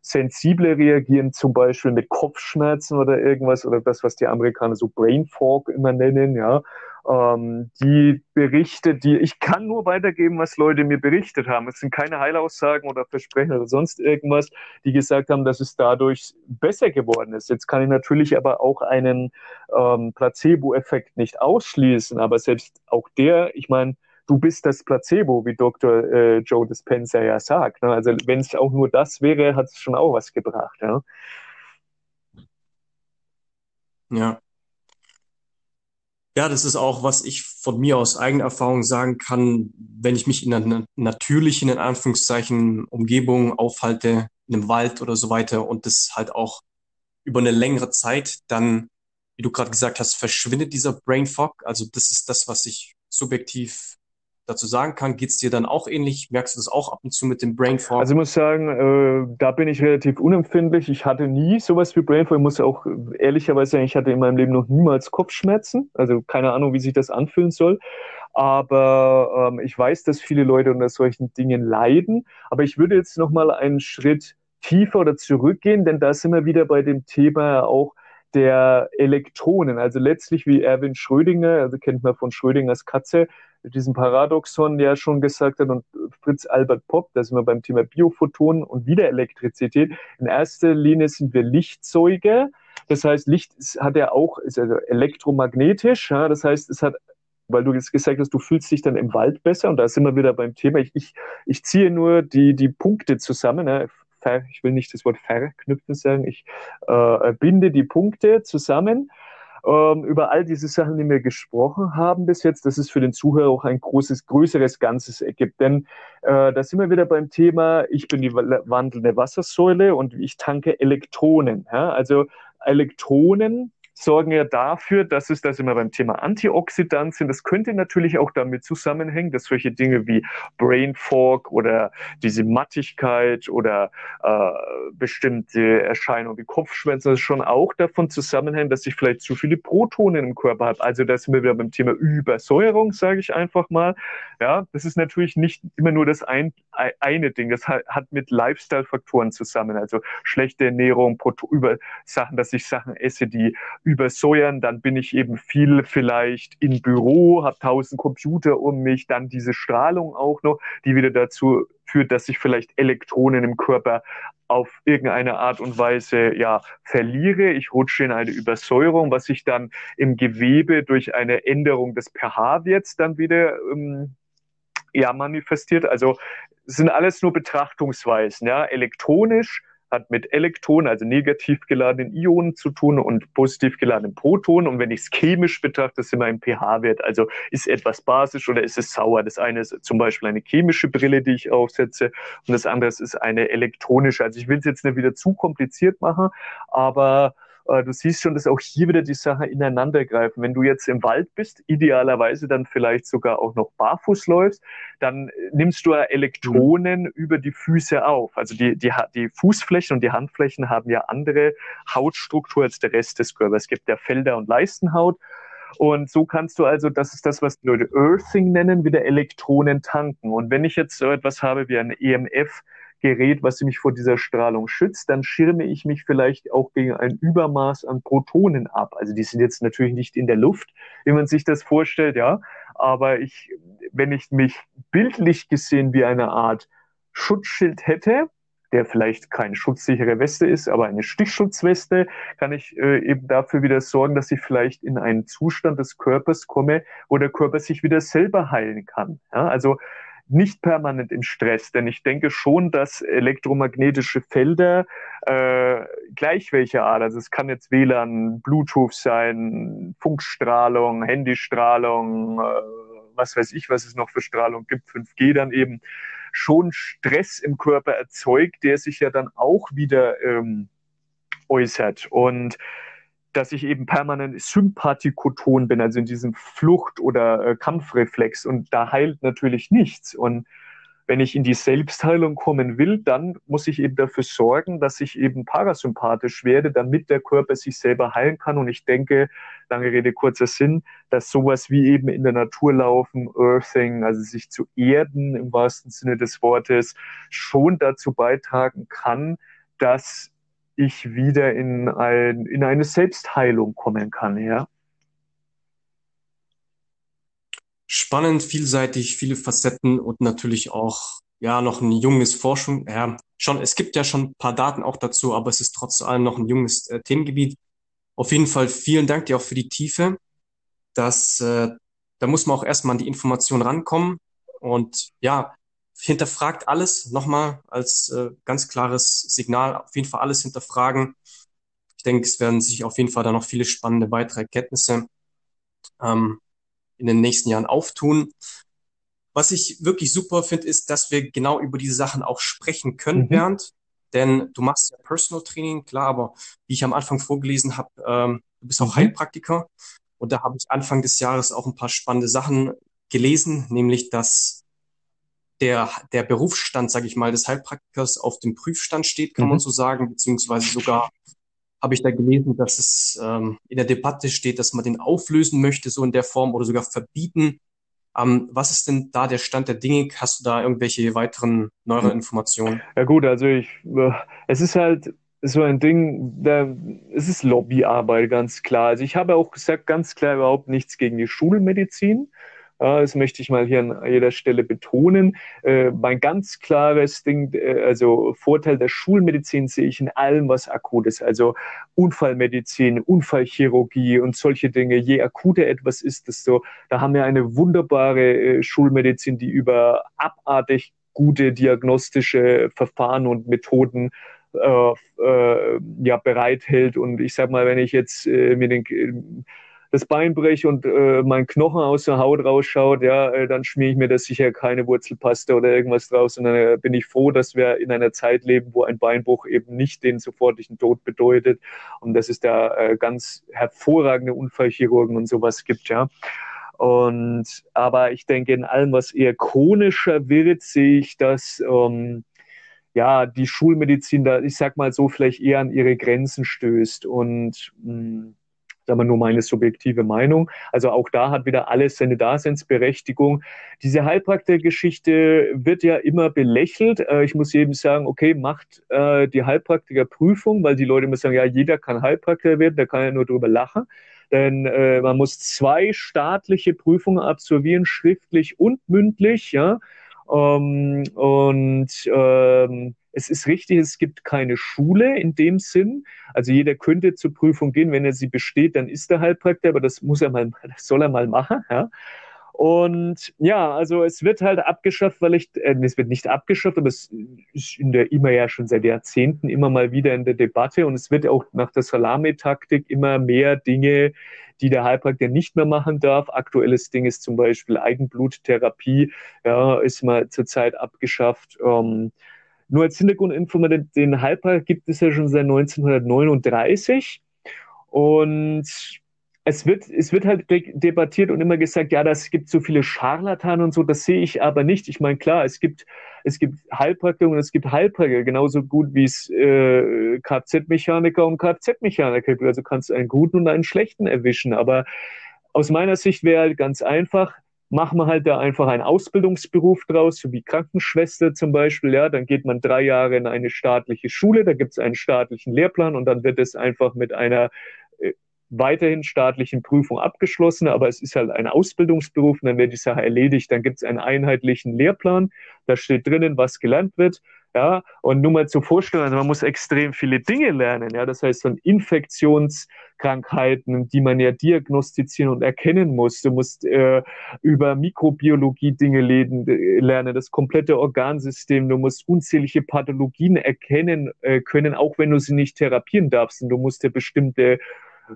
sensibler reagieren, zum Beispiel mit Kopfschmerzen oder irgendwas, oder das, was die Amerikaner so Brain Fog immer nennen, ja ähm, die Berichte, die ich kann nur weitergeben, was Leute mir berichtet haben. Es sind keine Heilaussagen oder Versprechen oder sonst irgendwas, die gesagt haben, dass es dadurch besser geworden ist. Jetzt kann ich natürlich aber auch einen ähm, Placebo-Effekt nicht ausschließen, aber selbst auch der, ich meine, du bist das Placebo, wie Dr. Äh, Joe Dispenza ja sagt. Ne? Also wenn es auch nur das wäre, hat es schon auch was gebracht. Ja. Ja, ja, das ist auch, was ich von mir aus eigener Erfahrung sagen kann, wenn ich mich in einer natürlichen, in Anführungszeichen, Umgebung aufhalte, in einem Wald oder so weiter und das halt auch über eine längere Zeit, dann, wie du gerade gesagt hast, verschwindet dieser Brain Fog. Also das ist das, was ich subjektiv dazu sagen kann. Geht es dir dann auch ähnlich? Merkst du das auch ab und zu mit dem Brain? Also ich muss sagen, äh, da bin ich relativ unempfindlich. Ich hatte nie sowas wie Brain Fog. Ich muss auch ehrlicherweise sagen, ich hatte in meinem Leben noch niemals Kopfschmerzen. Also keine Ahnung, wie sich das anfühlen soll. Aber ähm, ich weiß, dass viele Leute unter solchen Dingen leiden. Aber ich würde jetzt noch mal einen Schritt tiefer oder zurückgehen, denn da sind wir wieder bei dem Thema auch der Elektronen. Also letztlich wie Erwin Schrödinger, also kennt man von Schrödingers Katze, diesem Paradoxon ja schon gesagt hat und Fritz Albert Popp, da sind wir beim Thema Biophotonen und wieder Elektrizität. In erster Linie sind wir Lichtzeuge. Das heißt, Licht hat ja auch, ist also elektromagnetisch. Ja, das heißt, es hat weil du jetzt gesagt hast, du fühlst dich dann im Wald besser und da sind wir wieder beim Thema. Ich, ich, ich ziehe nur die, die Punkte zusammen. Ne? Ich will nicht das Wort verknüpfen sagen. Ich äh, binde die Punkte zusammen ähm, über all diese Sachen, die wir gesprochen haben bis jetzt, dass es für den Zuhörer auch ein großes, größeres Ganzes ergibt. Denn äh, da sind wir wieder beim Thema, ich bin die wandelnde Wassersäule und ich tanke Elektronen. Ja? Also Elektronen sorgen ja dafür, dass es, da sind wir beim Thema Antioxidantien, das könnte natürlich auch damit zusammenhängen, dass solche Dinge wie Brain Fog oder diese Mattigkeit oder äh, bestimmte Erscheinungen wie Kopfschmerzen schon auch davon zusammenhängen, dass ich vielleicht zu viele Protonen im Körper habe. Also da sind wir wieder beim Thema Übersäuerung, sage ich einfach mal. Ja, das ist natürlich nicht immer nur das ein, eine Ding, das hat, mit Lifestyle-Faktoren zusammen, also schlechte Ernährung, über Sachen, dass ich Sachen esse, die übersäuern, dann bin ich eben viel vielleicht im Büro, habe tausend Computer um mich, dann diese Strahlung auch noch, die wieder dazu führt, dass ich vielleicht Elektronen im Körper auf irgendeine Art und Weise ja verliere. Ich rutsche in eine Übersäuerung, was sich dann im Gewebe durch eine Änderung des pH-Werts dann wieder ähm, ja manifestiert. Also sind alles nur Betrachtungsweisen. Ja, elektronisch hat mit Elektronen, also negativ geladenen Ionen zu tun und positiv geladenen Protonen. Und wenn ich es chemisch betrachte, sind wir im pH-Wert. Also ist etwas basisch oder ist es sauer? Das eine ist zum Beispiel eine chemische Brille, die ich aufsetze und das andere ist eine elektronische. Also ich will es jetzt nicht wieder zu kompliziert machen, aber du siehst schon, dass auch hier wieder die Sachen ineinander greifen. Wenn du jetzt im Wald bist, idealerweise dann vielleicht sogar auch noch barfuß läufst, dann nimmst du Elektronen mhm. über die Füße auf. Also die, die, die Fußflächen und die Handflächen haben ja andere Hautstruktur als der Rest des Körpers. Es gibt ja Felder- und Leistenhaut. Und so kannst du also, das ist das, was die Leute Earthing nennen, wieder Elektronen tanken. Und wenn ich jetzt so etwas habe wie ein EMF, Gerät, was mich vor dieser Strahlung schützt, dann schirme ich mich vielleicht auch gegen ein Übermaß an Protonen ab. Also die sind jetzt natürlich nicht in der Luft, wie man sich das vorstellt, ja. Aber ich, wenn ich mich bildlich gesehen wie eine Art Schutzschild hätte, der vielleicht keine schutzsichere Weste ist, aber eine Stichschutzweste, kann ich äh, eben dafür wieder sorgen, dass ich vielleicht in einen Zustand des Körpers komme, wo der Körper sich wieder selber heilen kann. Ja, also nicht permanent im Stress, denn ich denke schon, dass elektromagnetische Felder äh, gleich welcher Art, also es kann jetzt WLAN, Bluetooth sein, Funkstrahlung, Handystrahlung, äh, was weiß ich, was es noch für Strahlung gibt, 5G dann eben, schon Stress im Körper erzeugt, der sich ja dann auch wieder ähm, äußert. Und dass ich eben permanent sympathikoton bin, also in diesem Flucht- oder äh, Kampfreflex. Und da heilt natürlich nichts. Und wenn ich in die Selbstheilung kommen will, dann muss ich eben dafür sorgen, dass ich eben parasympathisch werde, damit der Körper sich selber heilen kann. Und ich denke, lange Rede, kurzer Sinn, dass sowas wie eben in der Natur laufen, Earthing, also sich zu erden im wahrsten Sinne des Wortes, schon dazu beitragen kann, dass ich wieder in, ein, in eine Selbstheilung kommen kann, ja. Spannend, vielseitig, viele Facetten und natürlich auch ja noch ein junges Forschung. Ja, schon, es gibt ja schon ein paar Daten auch dazu, aber es ist trotz allem noch ein junges äh, Themengebiet. Auf jeden Fall vielen Dank dir auch für die Tiefe. Das, äh, da muss man auch erstmal an die Information rankommen. Und ja, hinterfragt alles nochmal als äh, ganz klares Signal. Auf jeden Fall alles hinterfragen. Ich denke, es werden sich auf jeden Fall da noch viele spannende weitere Erkenntnisse ähm, in den nächsten Jahren auftun. Was ich wirklich super finde, ist, dass wir genau über diese Sachen auch sprechen können, mhm. Bernd. Denn du machst ja Personal Training, klar, aber wie ich am Anfang vorgelesen habe, ähm, du bist auch mhm. Heilpraktiker. Und da habe ich Anfang des Jahres auch ein paar spannende Sachen gelesen, nämlich dass der, der Berufsstand, sage ich mal, des Heilpraktikers auf dem Prüfstand steht, kann mhm. man so sagen, beziehungsweise sogar habe ich da gelesen, dass es ähm, in der Debatte steht, dass man den auflösen möchte, so in der Form oder sogar verbieten. Ähm, was ist denn da der Stand der Dinge? Hast du da irgendwelche weiteren neueren Informationen? Ja gut, also ich, äh, es ist halt so ein Ding, da, es ist Lobbyarbeit, ganz klar. Also ich habe auch gesagt, ganz klar überhaupt nichts gegen die Schulmedizin das möchte ich mal hier an jeder Stelle betonen. Äh, mein ganz klares Ding, äh, also Vorteil der Schulmedizin sehe ich in allem, was akut ist. Also Unfallmedizin, Unfallchirurgie und solche Dinge. Je akuter etwas ist, desto, da haben wir eine wunderbare äh, Schulmedizin, die über abartig gute diagnostische Verfahren und Methoden äh, äh, ja, bereithält. Und ich sag mal, wenn ich jetzt äh, mir den das Bein breche und äh, mein Knochen aus der Haut rausschaut, ja, äh, dann schmier ich mir da sicher keine Wurzelpaste oder irgendwas draus. Und dann äh, bin ich froh, dass wir in einer Zeit leben, wo ein Beinbruch eben nicht den sofortigen Tod bedeutet und dass es da äh, ganz hervorragende Unfallchirurgen und sowas gibt, ja. Und aber ich denke, in allem, was eher chronischer wird, sehe ich, dass ähm, ja die Schulmedizin da, ich sag mal so, vielleicht eher an ihre Grenzen stößt und mh, sagen wir nur meine subjektive Meinung. Also auch da hat wieder alles seine Daseinsberechtigung. Diese Heilpraktikergeschichte wird ja immer belächelt. Äh, ich muss jedem sagen, okay, macht äh, die Heilpraktikerprüfung, weil die Leute immer sagen, ja, jeder kann Heilpraktiker werden, da kann ja nur drüber lachen. Denn äh, man muss zwei staatliche Prüfungen absolvieren, schriftlich und mündlich, ja. Ähm, und ähm, es ist richtig, es gibt keine Schule in dem Sinn. Also jeder könnte zur Prüfung gehen, wenn er sie besteht, dann ist er Heilpraktiker, aber das muss er mal, das soll er mal machen. Ja. Und ja, also es wird halt abgeschafft, weil ich, äh, es wird nicht abgeschafft, aber es ist in der immer ja schon seit Jahrzehnten immer mal wieder in der Debatte und es wird auch nach der Salamitaktik immer mehr Dinge, die der Heilpraktiker nicht mehr machen darf. Aktuelles Ding ist zum Beispiel Eigenbluttherapie, ja, ist mal zurzeit abgeschafft. Ähm, nur als Hintergrundinfo, den Hyper gibt es ja schon seit 1939 und es wird, es wird halt debattiert und immer gesagt, ja, das gibt so viele Scharlatan und so, das sehe ich aber nicht. Ich meine, klar, es gibt, es gibt Heilpraktiker und es gibt Heilpraktiker, genauso gut wie es äh, Kfz-Mechaniker und Kfz-Mechaniker gibt. Also kannst du einen guten und einen schlechten erwischen. Aber aus meiner Sicht wäre halt ganz einfach, machen wir halt da einfach einen Ausbildungsberuf draus, so wie Krankenschwester zum Beispiel. Ja, dann geht man drei Jahre in eine staatliche Schule, da gibt es einen staatlichen Lehrplan und dann wird es einfach mit einer äh, weiterhin staatlichen Prüfung abgeschlossen, aber es ist halt ein Ausbildungsberuf und dann wird die Sache erledigt. Dann gibt es einen einheitlichen Lehrplan, da steht drinnen, was gelernt wird ja, und nur mal zur Vorstellung, also man muss extrem viele Dinge lernen. Ja, das heißt, von Infektionskrankheiten, die man ja diagnostizieren und erkennen muss. Du musst äh, über Mikrobiologie Dinge lernen, das komplette Organsystem. Du musst unzählige Pathologien erkennen äh, können, auch wenn du sie nicht therapieren darfst. Und du musst ja bestimmte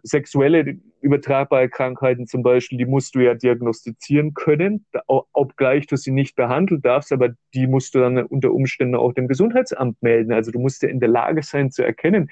sexuelle übertragbare Krankheiten zum Beispiel, die musst du ja diagnostizieren können, obgleich du sie nicht behandeln darfst, aber die musst du dann unter Umständen auch dem Gesundheitsamt melden. Also du musst ja in der Lage sein zu erkennen,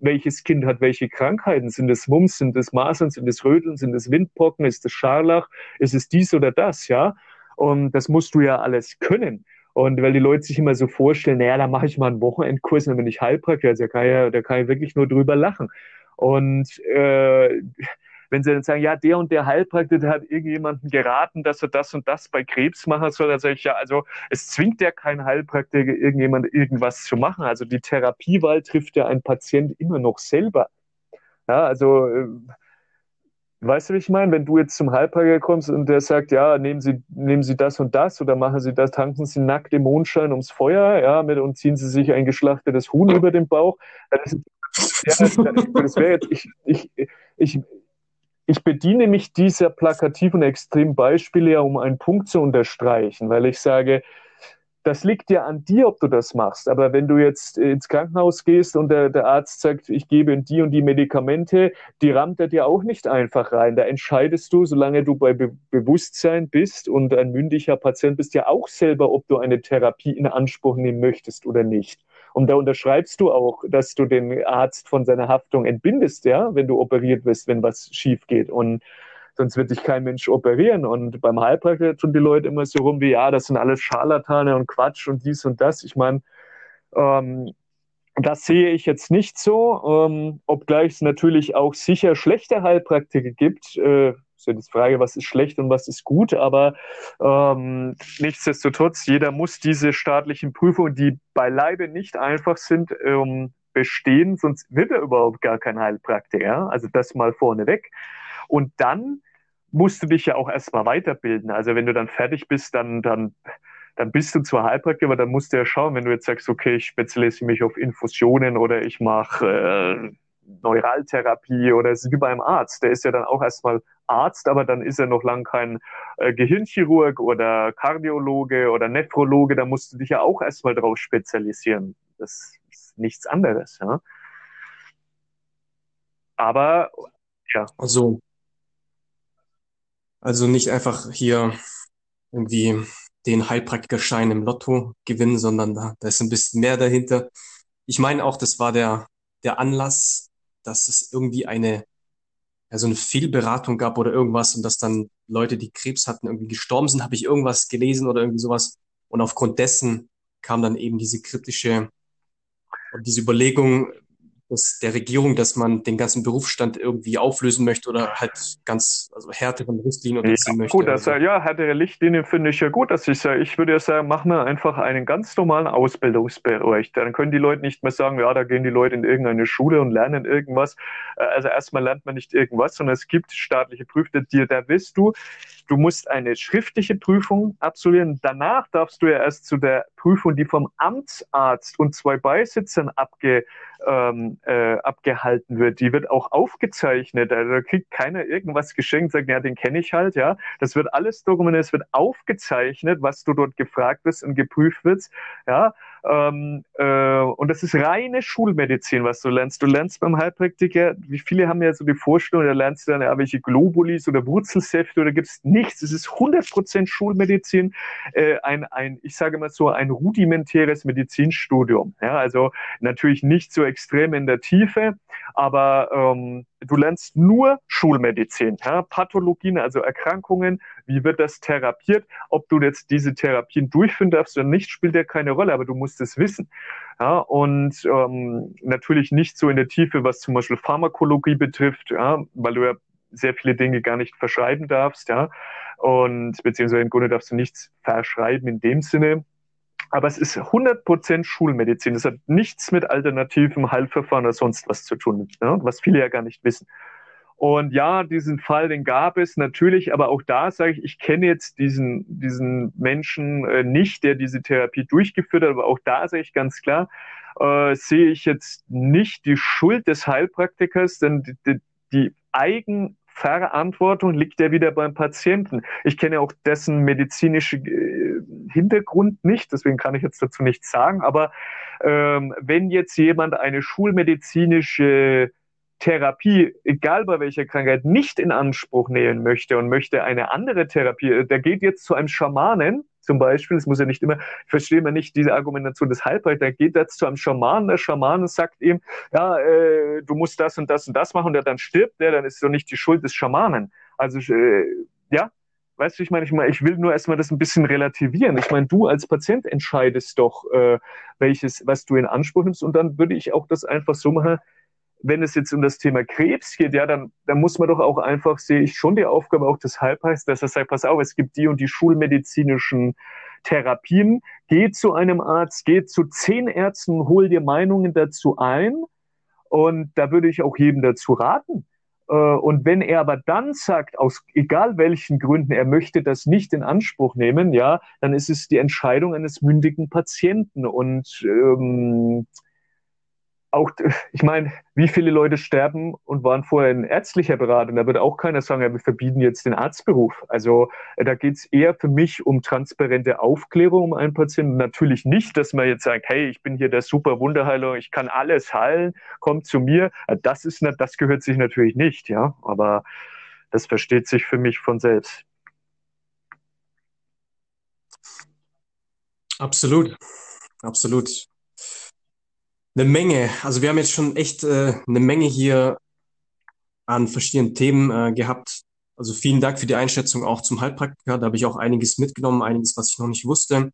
welches Kind hat welche Krankheiten. Sind es Mumps, sind es Masern, sind es Röteln, sind es Windpocken, ist es Scharlach, ist es dies oder das, ja? Und das musst du ja alles können. Und weil die Leute sich immer so vorstellen, naja, da mache ich mal einen Wochenendkurs dann bin ich Heilpraktiker, also da kann, ja, da kann ich wirklich nur drüber lachen. Und äh, wenn sie dann sagen, ja, der und der Heilpraktiker hat irgendjemanden geraten, dass er das und das bei Krebs machen soll, dann sage ich, ja, also es zwingt ja kein Heilpraktiker, irgendjemand irgendwas zu machen. Also die Therapiewahl trifft ja ein Patient immer noch selber. Ja, also äh, Weißt du, wie ich meine? Wenn du jetzt zum Heilpraktiker kommst und der sagt, ja, nehmen Sie, nehmen Sie das und das oder machen Sie das, tanken Sie nackt im Mondschein ums Feuer, ja, mit, und ziehen Sie sich ein geschlachtetes Huhn über den Bauch, dann ist ja, das wäre jetzt, ich, ich, ich, ich bediene mich dieser plakativen extremen Beispiele ja, um einen Punkt zu unterstreichen, weil ich sage, das liegt ja an dir, ob du das machst. Aber wenn du jetzt ins Krankenhaus gehst und der, der Arzt sagt, ich gebe die und die Medikamente, die rammt er dir auch nicht einfach rein. Da entscheidest du, solange du bei Be Bewusstsein bist und ein mündiger Patient bist, ja auch selber, ob du eine Therapie in Anspruch nehmen möchtest oder nicht. Und da unterschreibst du auch, dass du den Arzt von seiner Haftung entbindest, ja, wenn du operiert wirst, wenn was schief geht. Und sonst wird dich kein Mensch operieren. Und beim Heilpraktiker tun die Leute immer so rum wie, ja, das sind alles Scharlatane und Quatsch und dies und das. Ich meine, ähm, das sehe ich jetzt nicht so, ähm, obgleich es natürlich auch sicher schlechte Heilpraktiker gibt. Äh, ist ja die Frage, was ist schlecht und was ist gut, aber ähm, nichtsdestotrotz, jeder muss diese staatlichen Prüfungen, die beileibe nicht einfach sind, ähm, bestehen, sonst wird er überhaupt gar kein Heilpraktiker. Also das mal vorneweg. Und dann musst du dich ja auch erstmal weiterbilden. Also wenn du dann fertig bist, dann, dann, dann bist du zwar Heilpraktiker, aber dann musst du ja schauen, wenn du jetzt sagst, okay, ich spezialisiere mich auf Infusionen oder ich mache äh, Neuraltherapie oder es ist wie beim Arzt. Der ist ja dann auch erstmal Arzt, aber dann ist er noch lang kein äh, Gehirnchirurg oder Kardiologe oder Nephrologe. Da musst du dich ja auch erstmal drauf spezialisieren. Das ist nichts anderes. Ja? Aber ja. Also, also nicht einfach hier irgendwie den Heilpraktikerschein im Lotto gewinnen, sondern da, da ist ein bisschen mehr dahinter. Ich meine auch, das war der, der Anlass, dass es irgendwie eine, ja, so eine Fehlberatung gab oder irgendwas und dass dann Leute, die Krebs hatten, irgendwie gestorben sind, habe ich irgendwas gelesen oder irgendwie sowas. Und aufgrund dessen kam dann eben diese kritische diese Überlegung, des, der Regierung, dass man den ganzen Berufsstand irgendwie auflösen möchte oder halt ganz also härteren Richtlinien unterziehen ja, möchte. Gut, also. ja, härtere Richtlinien finde ich ja gut. Dass ich sage, ich würde ja sagen, machen wir einfach einen ganz normalen Ausbildungsbereich. Dann können die Leute nicht mehr sagen, ja, da gehen die Leute in irgendeine Schule und lernen irgendwas. Äh, also erstmal lernt man nicht irgendwas, sondern es gibt staatliche Prüfer, dir da wirst du, du musst eine schriftliche Prüfung absolvieren. Danach darfst du ja erst zu der Prüfung, die vom Amtsarzt und zwei Beisitzern abge ähm, äh, abgehalten wird. Die wird auch aufgezeichnet. Also da kriegt keiner irgendwas geschenkt, sagt, ja, den kenne ich halt, ja. Das wird alles dokumentiert, es wird aufgezeichnet, was du dort gefragt wirst und geprüft wirst, ja. Ähm, äh, und das ist reine Schulmedizin, was du lernst. Du lernst beim Heilpraktiker, wie viele haben ja so die Vorstellung, da lernst du dann ja welche Globulis oder Wurzelsäfte oder gibt es nichts. Es ist 100% Schulmedizin, äh, ein, ein, ich sage mal so, ein rudimentäres Medizinstudium. Ja, also natürlich nicht so extrem in der Tiefe, aber ähm, du lernst nur Schulmedizin, ja? Pathologien, also Erkrankungen, wie wird das therapiert, ob du jetzt diese Therapien durchführen darfst oder nicht, spielt ja keine Rolle, aber du musst es wissen. Ja? Und ähm, natürlich nicht so in der Tiefe, was zum Beispiel Pharmakologie betrifft, ja? weil du ja sehr viele Dinge gar nicht verschreiben darfst, ja, und beziehungsweise im Grunde darfst du nichts verschreiben in dem Sinne, aber es ist 100% Schulmedizin. Es hat nichts mit alternativen Heilverfahren oder sonst was zu tun, ne? was viele ja gar nicht wissen. Und ja, diesen Fall, den gab es natürlich, aber auch da sage ich, ich kenne jetzt diesen, diesen Menschen äh, nicht, der diese Therapie durchgeführt hat, aber auch da sage ich ganz klar, äh, sehe ich jetzt nicht die Schuld des Heilpraktikers, denn die, die, die Eigen Verantwortung liegt ja wieder beim Patienten. Ich kenne auch dessen medizinische äh, Hintergrund nicht, deswegen kann ich jetzt dazu nichts sagen. Aber ähm, wenn jetzt jemand eine schulmedizinische Therapie, egal bei welcher Krankheit, nicht in Anspruch nehmen möchte und möchte eine andere Therapie, äh, der geht jetzt zu einem Schamanen, zum Beispiel, es muss ja nicht immer, ich verstehe mal nicht diese Argumentation des Heilpraktikers, der geht jetzt zu einem Schamanen, der Schamane sagt ihm, ja, äh, du musst das und das und das machen und er dann stirbt der, dann ist doch nicht die Schuld des Schamanen. Also, äh, ja, weißt du, ich meine, ich meine, ich will nur erstmal das ein bisschen relativieren. Ich meine, du als Patient entscheidest doch, äh, welches, was du in Anspruch nimmst und dann würde ich auch das einfach so machen, wenn es jetzt um das Thema Krebs geht, ja, dann, dann muss man doch auch einfach, sehe ich schon die Aufgabe auch des Heilpraktikers, dass er sagt, pass auf, es gibt die und die schulmedizinischen Therapien, geh zu einem Arzt, geh zu zehn Ärzten, hol dir Meinungen dazu ein und da würde ich auch jedem dazu raten. Äh, und wenn er aber dann sagt, aus egal welchen Gründen, er möchte das nicht in Anspruch nehmen, ja, dann ist es die Entscheidung eines mündigen Patienten. Und ähm, auch, ich meine, wie viele Leute sterben und waren vorher in ärztlicher Beratung? Da würde auch keiner sagen, ja, wir verbieten jetzt den Arztberuf. Also äh, da geht es eher für mich um transparente Aufklärung um einen Patienten. Natürlich nicht, dass man jetzt sagt, hey, ich bin hier der super Wunderheiler, ich kann alles heilen, kommt zu mir. Äh, das ist, das gehört sich natürlich nicht, ja. Aber das versteht sich für mich von selbst. Absolut, absolut eine Menge. Also wir haben jetzt schon echt äh, eine Menge hier an verschiedenen Themen äh, gehabt. Also vielen Dank für die Einschätzung auch zum Heilpraktiker. Da habe ich auch einiges mitgenommen, einiges, was ich noch nicht wusste.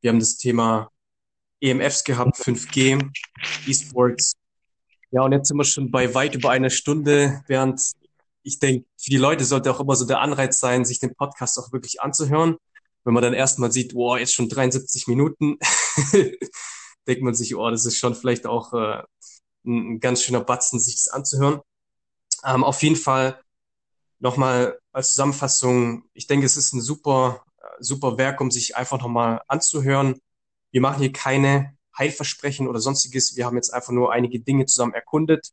Wir haben das Thema EMFs gehabt, 5G, E-Sports. Ja, und jetzt sind wir schon bei weit über einer Stunde, während ich denke, für die Leute sollte auch immer so der Anreiz sein, sich den Podcast auch wirklich anzuhören. Wenn man dann erstmal sieht, wow, jetzt schon 73 Minuten, (laughs) denkt man sich, oh, das ist schon vielleicht auch äh, ein, ein ganz schöner Batzen, sich das anzuhören. Ähm, auf jeden Fall nochmal als Zusammenfassung, ich denke, es ist ein super, super Werk, um sich einfach nochmal anzuhören. Wir machen hier keine Heilversprechen oder sonstiges. Wir haben jetzt einfach nur einige Dinge zusammen erkundet.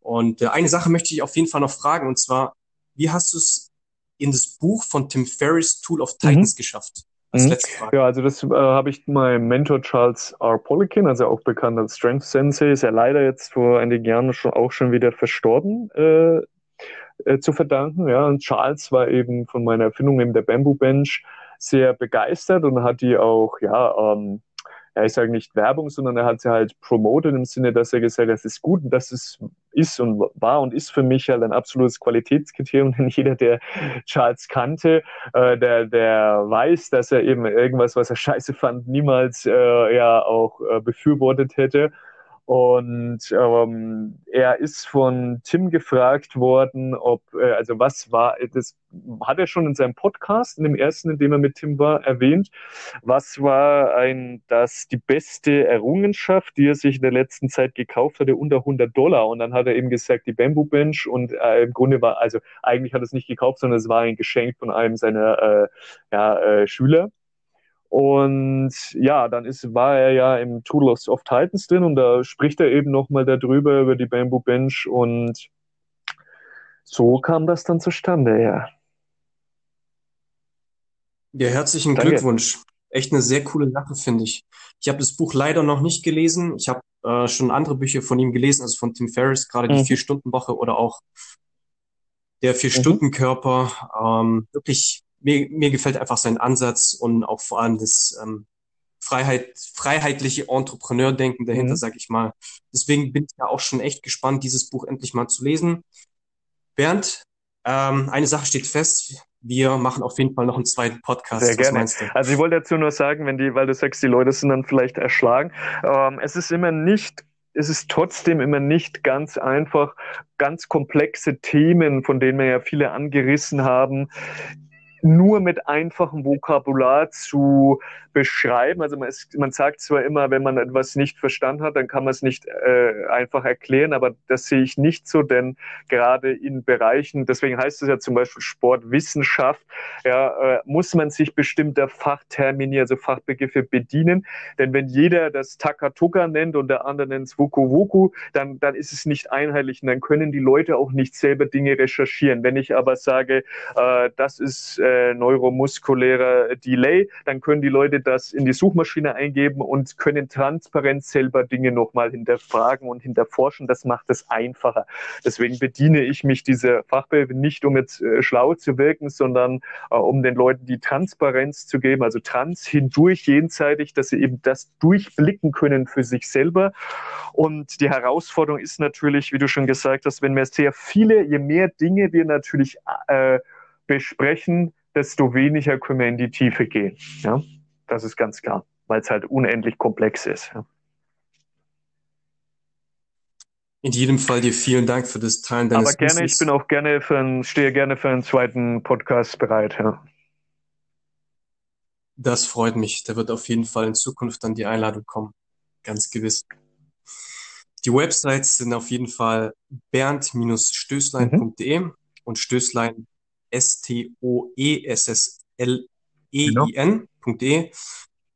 Und äh, eine Sache möchte ich auf jeden Fall noch fragen, und zwar, wie hast du es in das Buch von Tim Ferriss, Tool of Titans, mhm. geschafft? Als mhm. letzte Frage. Ja, also das äh, habe ich meinem Mentor Charles R. Polikin, also auch bekannt als Strength Sensei, ist ja leider jetzt vor einigen Jahren schon auch schon wieder verstorben, äh, äh, zu verdanken. Ja, und Charles war eben von meiner Erfindung eben der Bamboo Bench sehr begeistert und hat die auch, ja, ähm, ja, ich sage nicht Werbung, sondern er hat sie halt promoted im Sinne, dass er gesagt hat, das ist gut und das ist, ist und war und ist für mich halt ein absolutes Qualitätskriterium, (laughs) denn jeder, der Charles kannte, äh, der, der weiß, dass er eben irgendwas, was er scheiße fand, niemals äh, ja auch äh, befürwortet hätte. Und ähm, er ist von Tim gefragt worden, ob, äh, also was war, das hat er schon in seinem Podcast, in dem ersten, in dem er mit Tim war, erwähnt, was war ein, das die beste Errungenschaft, die er sich in der letzten Zeit gekauft hatte, unter 100 Dollar. Und dann hat er eben gesagt, die Bamboo Bench und äh, im Grunde war, also eigentlich hat er es nicht gekauft, sondern es war ein Geschenk von einem seiner äh, ja, äh, Schüler. Und ja, dann ist, war er ja im Tool of Titans drin und da spricht er eben nochmal darüber, über die Bamboo Bench und so kam das dann zustande, ja. Ja, herzlichen Danke. Glückwunsch. Echt eine sehr coole Sache, finde ich. Ich habe das Buch leider noch nicht gelesen. Ich habe äh, schon andere Bücher von ihm gelesen, also von Tim Ferriss, gerade mhm. die Vier-Stunden-Woche oder auch der Vier-Stunden-Körper. Ähm, wirklich mir, mir gefällt einfach sein Ansatz und auch vor allem das ähm, Freiheit, freiheitliche Entrepreneur-Denken dahinter, mhm. sag ich mal. Deswegen bin ich ja auch schon echt gespannt, dieses Buch endlich mal zu lesen. Bernd, ähm, eine Sache steht fest. Wir machen auf jeden Fall noch einen zweiten Podcast. Sehr gerne. Also ich wollte dazu nur sagen, wenn die, weil du sagst, die Leute sind dann vielleicht erschlagen. Ähm, es ist immer nicht es ist trotzdem immer nicht ganz einfach, ganz komplexe Themen, von denen wir ja viele angerissen haben, nur mit einfachem Vokabular zu beschreiben. Also man, ist, man sagt zwar immer, wenn man etwas nicht verstanden hat, dann kann man es nicht äh, einfach erklären, aber das sehe ich nicht so, denn gerade in Bereichen, deswegen heißt es ja zum Beispiel Sportwissenschaft, ja, äh, muss man sich bestimmter Fachtermini, also Fachbegriffe bedienen. Denn wenn jeder das Takatuka nennt und der andere nennt es Wuku Wuku, dann, dann ist es nicht einheitlich und dann können die Leute auch nicht selber Dinge recherchieren. Wenn ich aber sage, äh, das ist äh, neuromuskulärer Delay, dann können die Leute das in die Suchmaschine eingeben und können transparent selber Dinge nochmal hinterfragen und hinterforschen. Das macht es einfacher. Deswegen bediene ich mich dieser Fachbegriffe nicht, um jetzt äh, schlau zu wirken, sondern äh, um den Leuten die Transparenz zu geben, also trans hindurch, jenseitig, dass sie eben das durchblicken können für sich selber. Und die Herausforderung ist natürlich, wie du schon gesagt hast, wenn wir sehr viele, je mehr Dinge wir natürlich äh, besprechen, desto weniger können wir in die Tiefe gehen. Ja? Das ist ganz klar, weil es halt unendlich komplex ist. Ja. In jedem Fall dir vielen Dank für das Teilen deines Aber gerne, Wissens. ich bin auch gerne für einen, stehe gerne für einen zweiten Podcast bereit. Ja. Das freut mich. Da wird auf jeden Fall in Zukunft dann die Einladung kommen. Ganz gewiss. Die Websites sind auf jeden Fall bernd-stößlein.de mhm. und Stößlein S-T-O-E-S-S-L ein.de.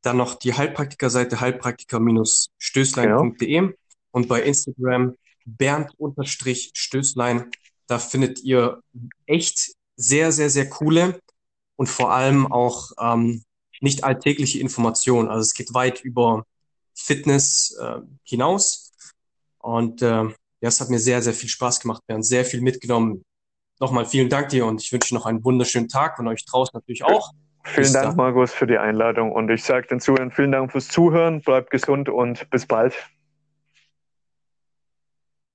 Dann noch die Heilpraktiker-Seite heilpraktiker-stößlein.de genau. und bei Instagram Bernd-Stößlein. Da findet ihr echt sehr, sehr, sehr coole und vor allem auch ähm, nicht alltägliche Informationen. Also es geht weit über Fitness äh, hinaus. Und äh, ja, es hat mir sehr, sehr viel Spaß gemacht. Wir haben sehr viel mitgenommen. Nochmal vielen Dank dir und ich wünsche noch einen wunderschönen Tag und euch draußen natürlich auch. Vielen Dank, Markus, für die Einladung. Und ich sage den Zuhörern vielen Dank fürs Zuhören. Bleibt gesund und bis bald.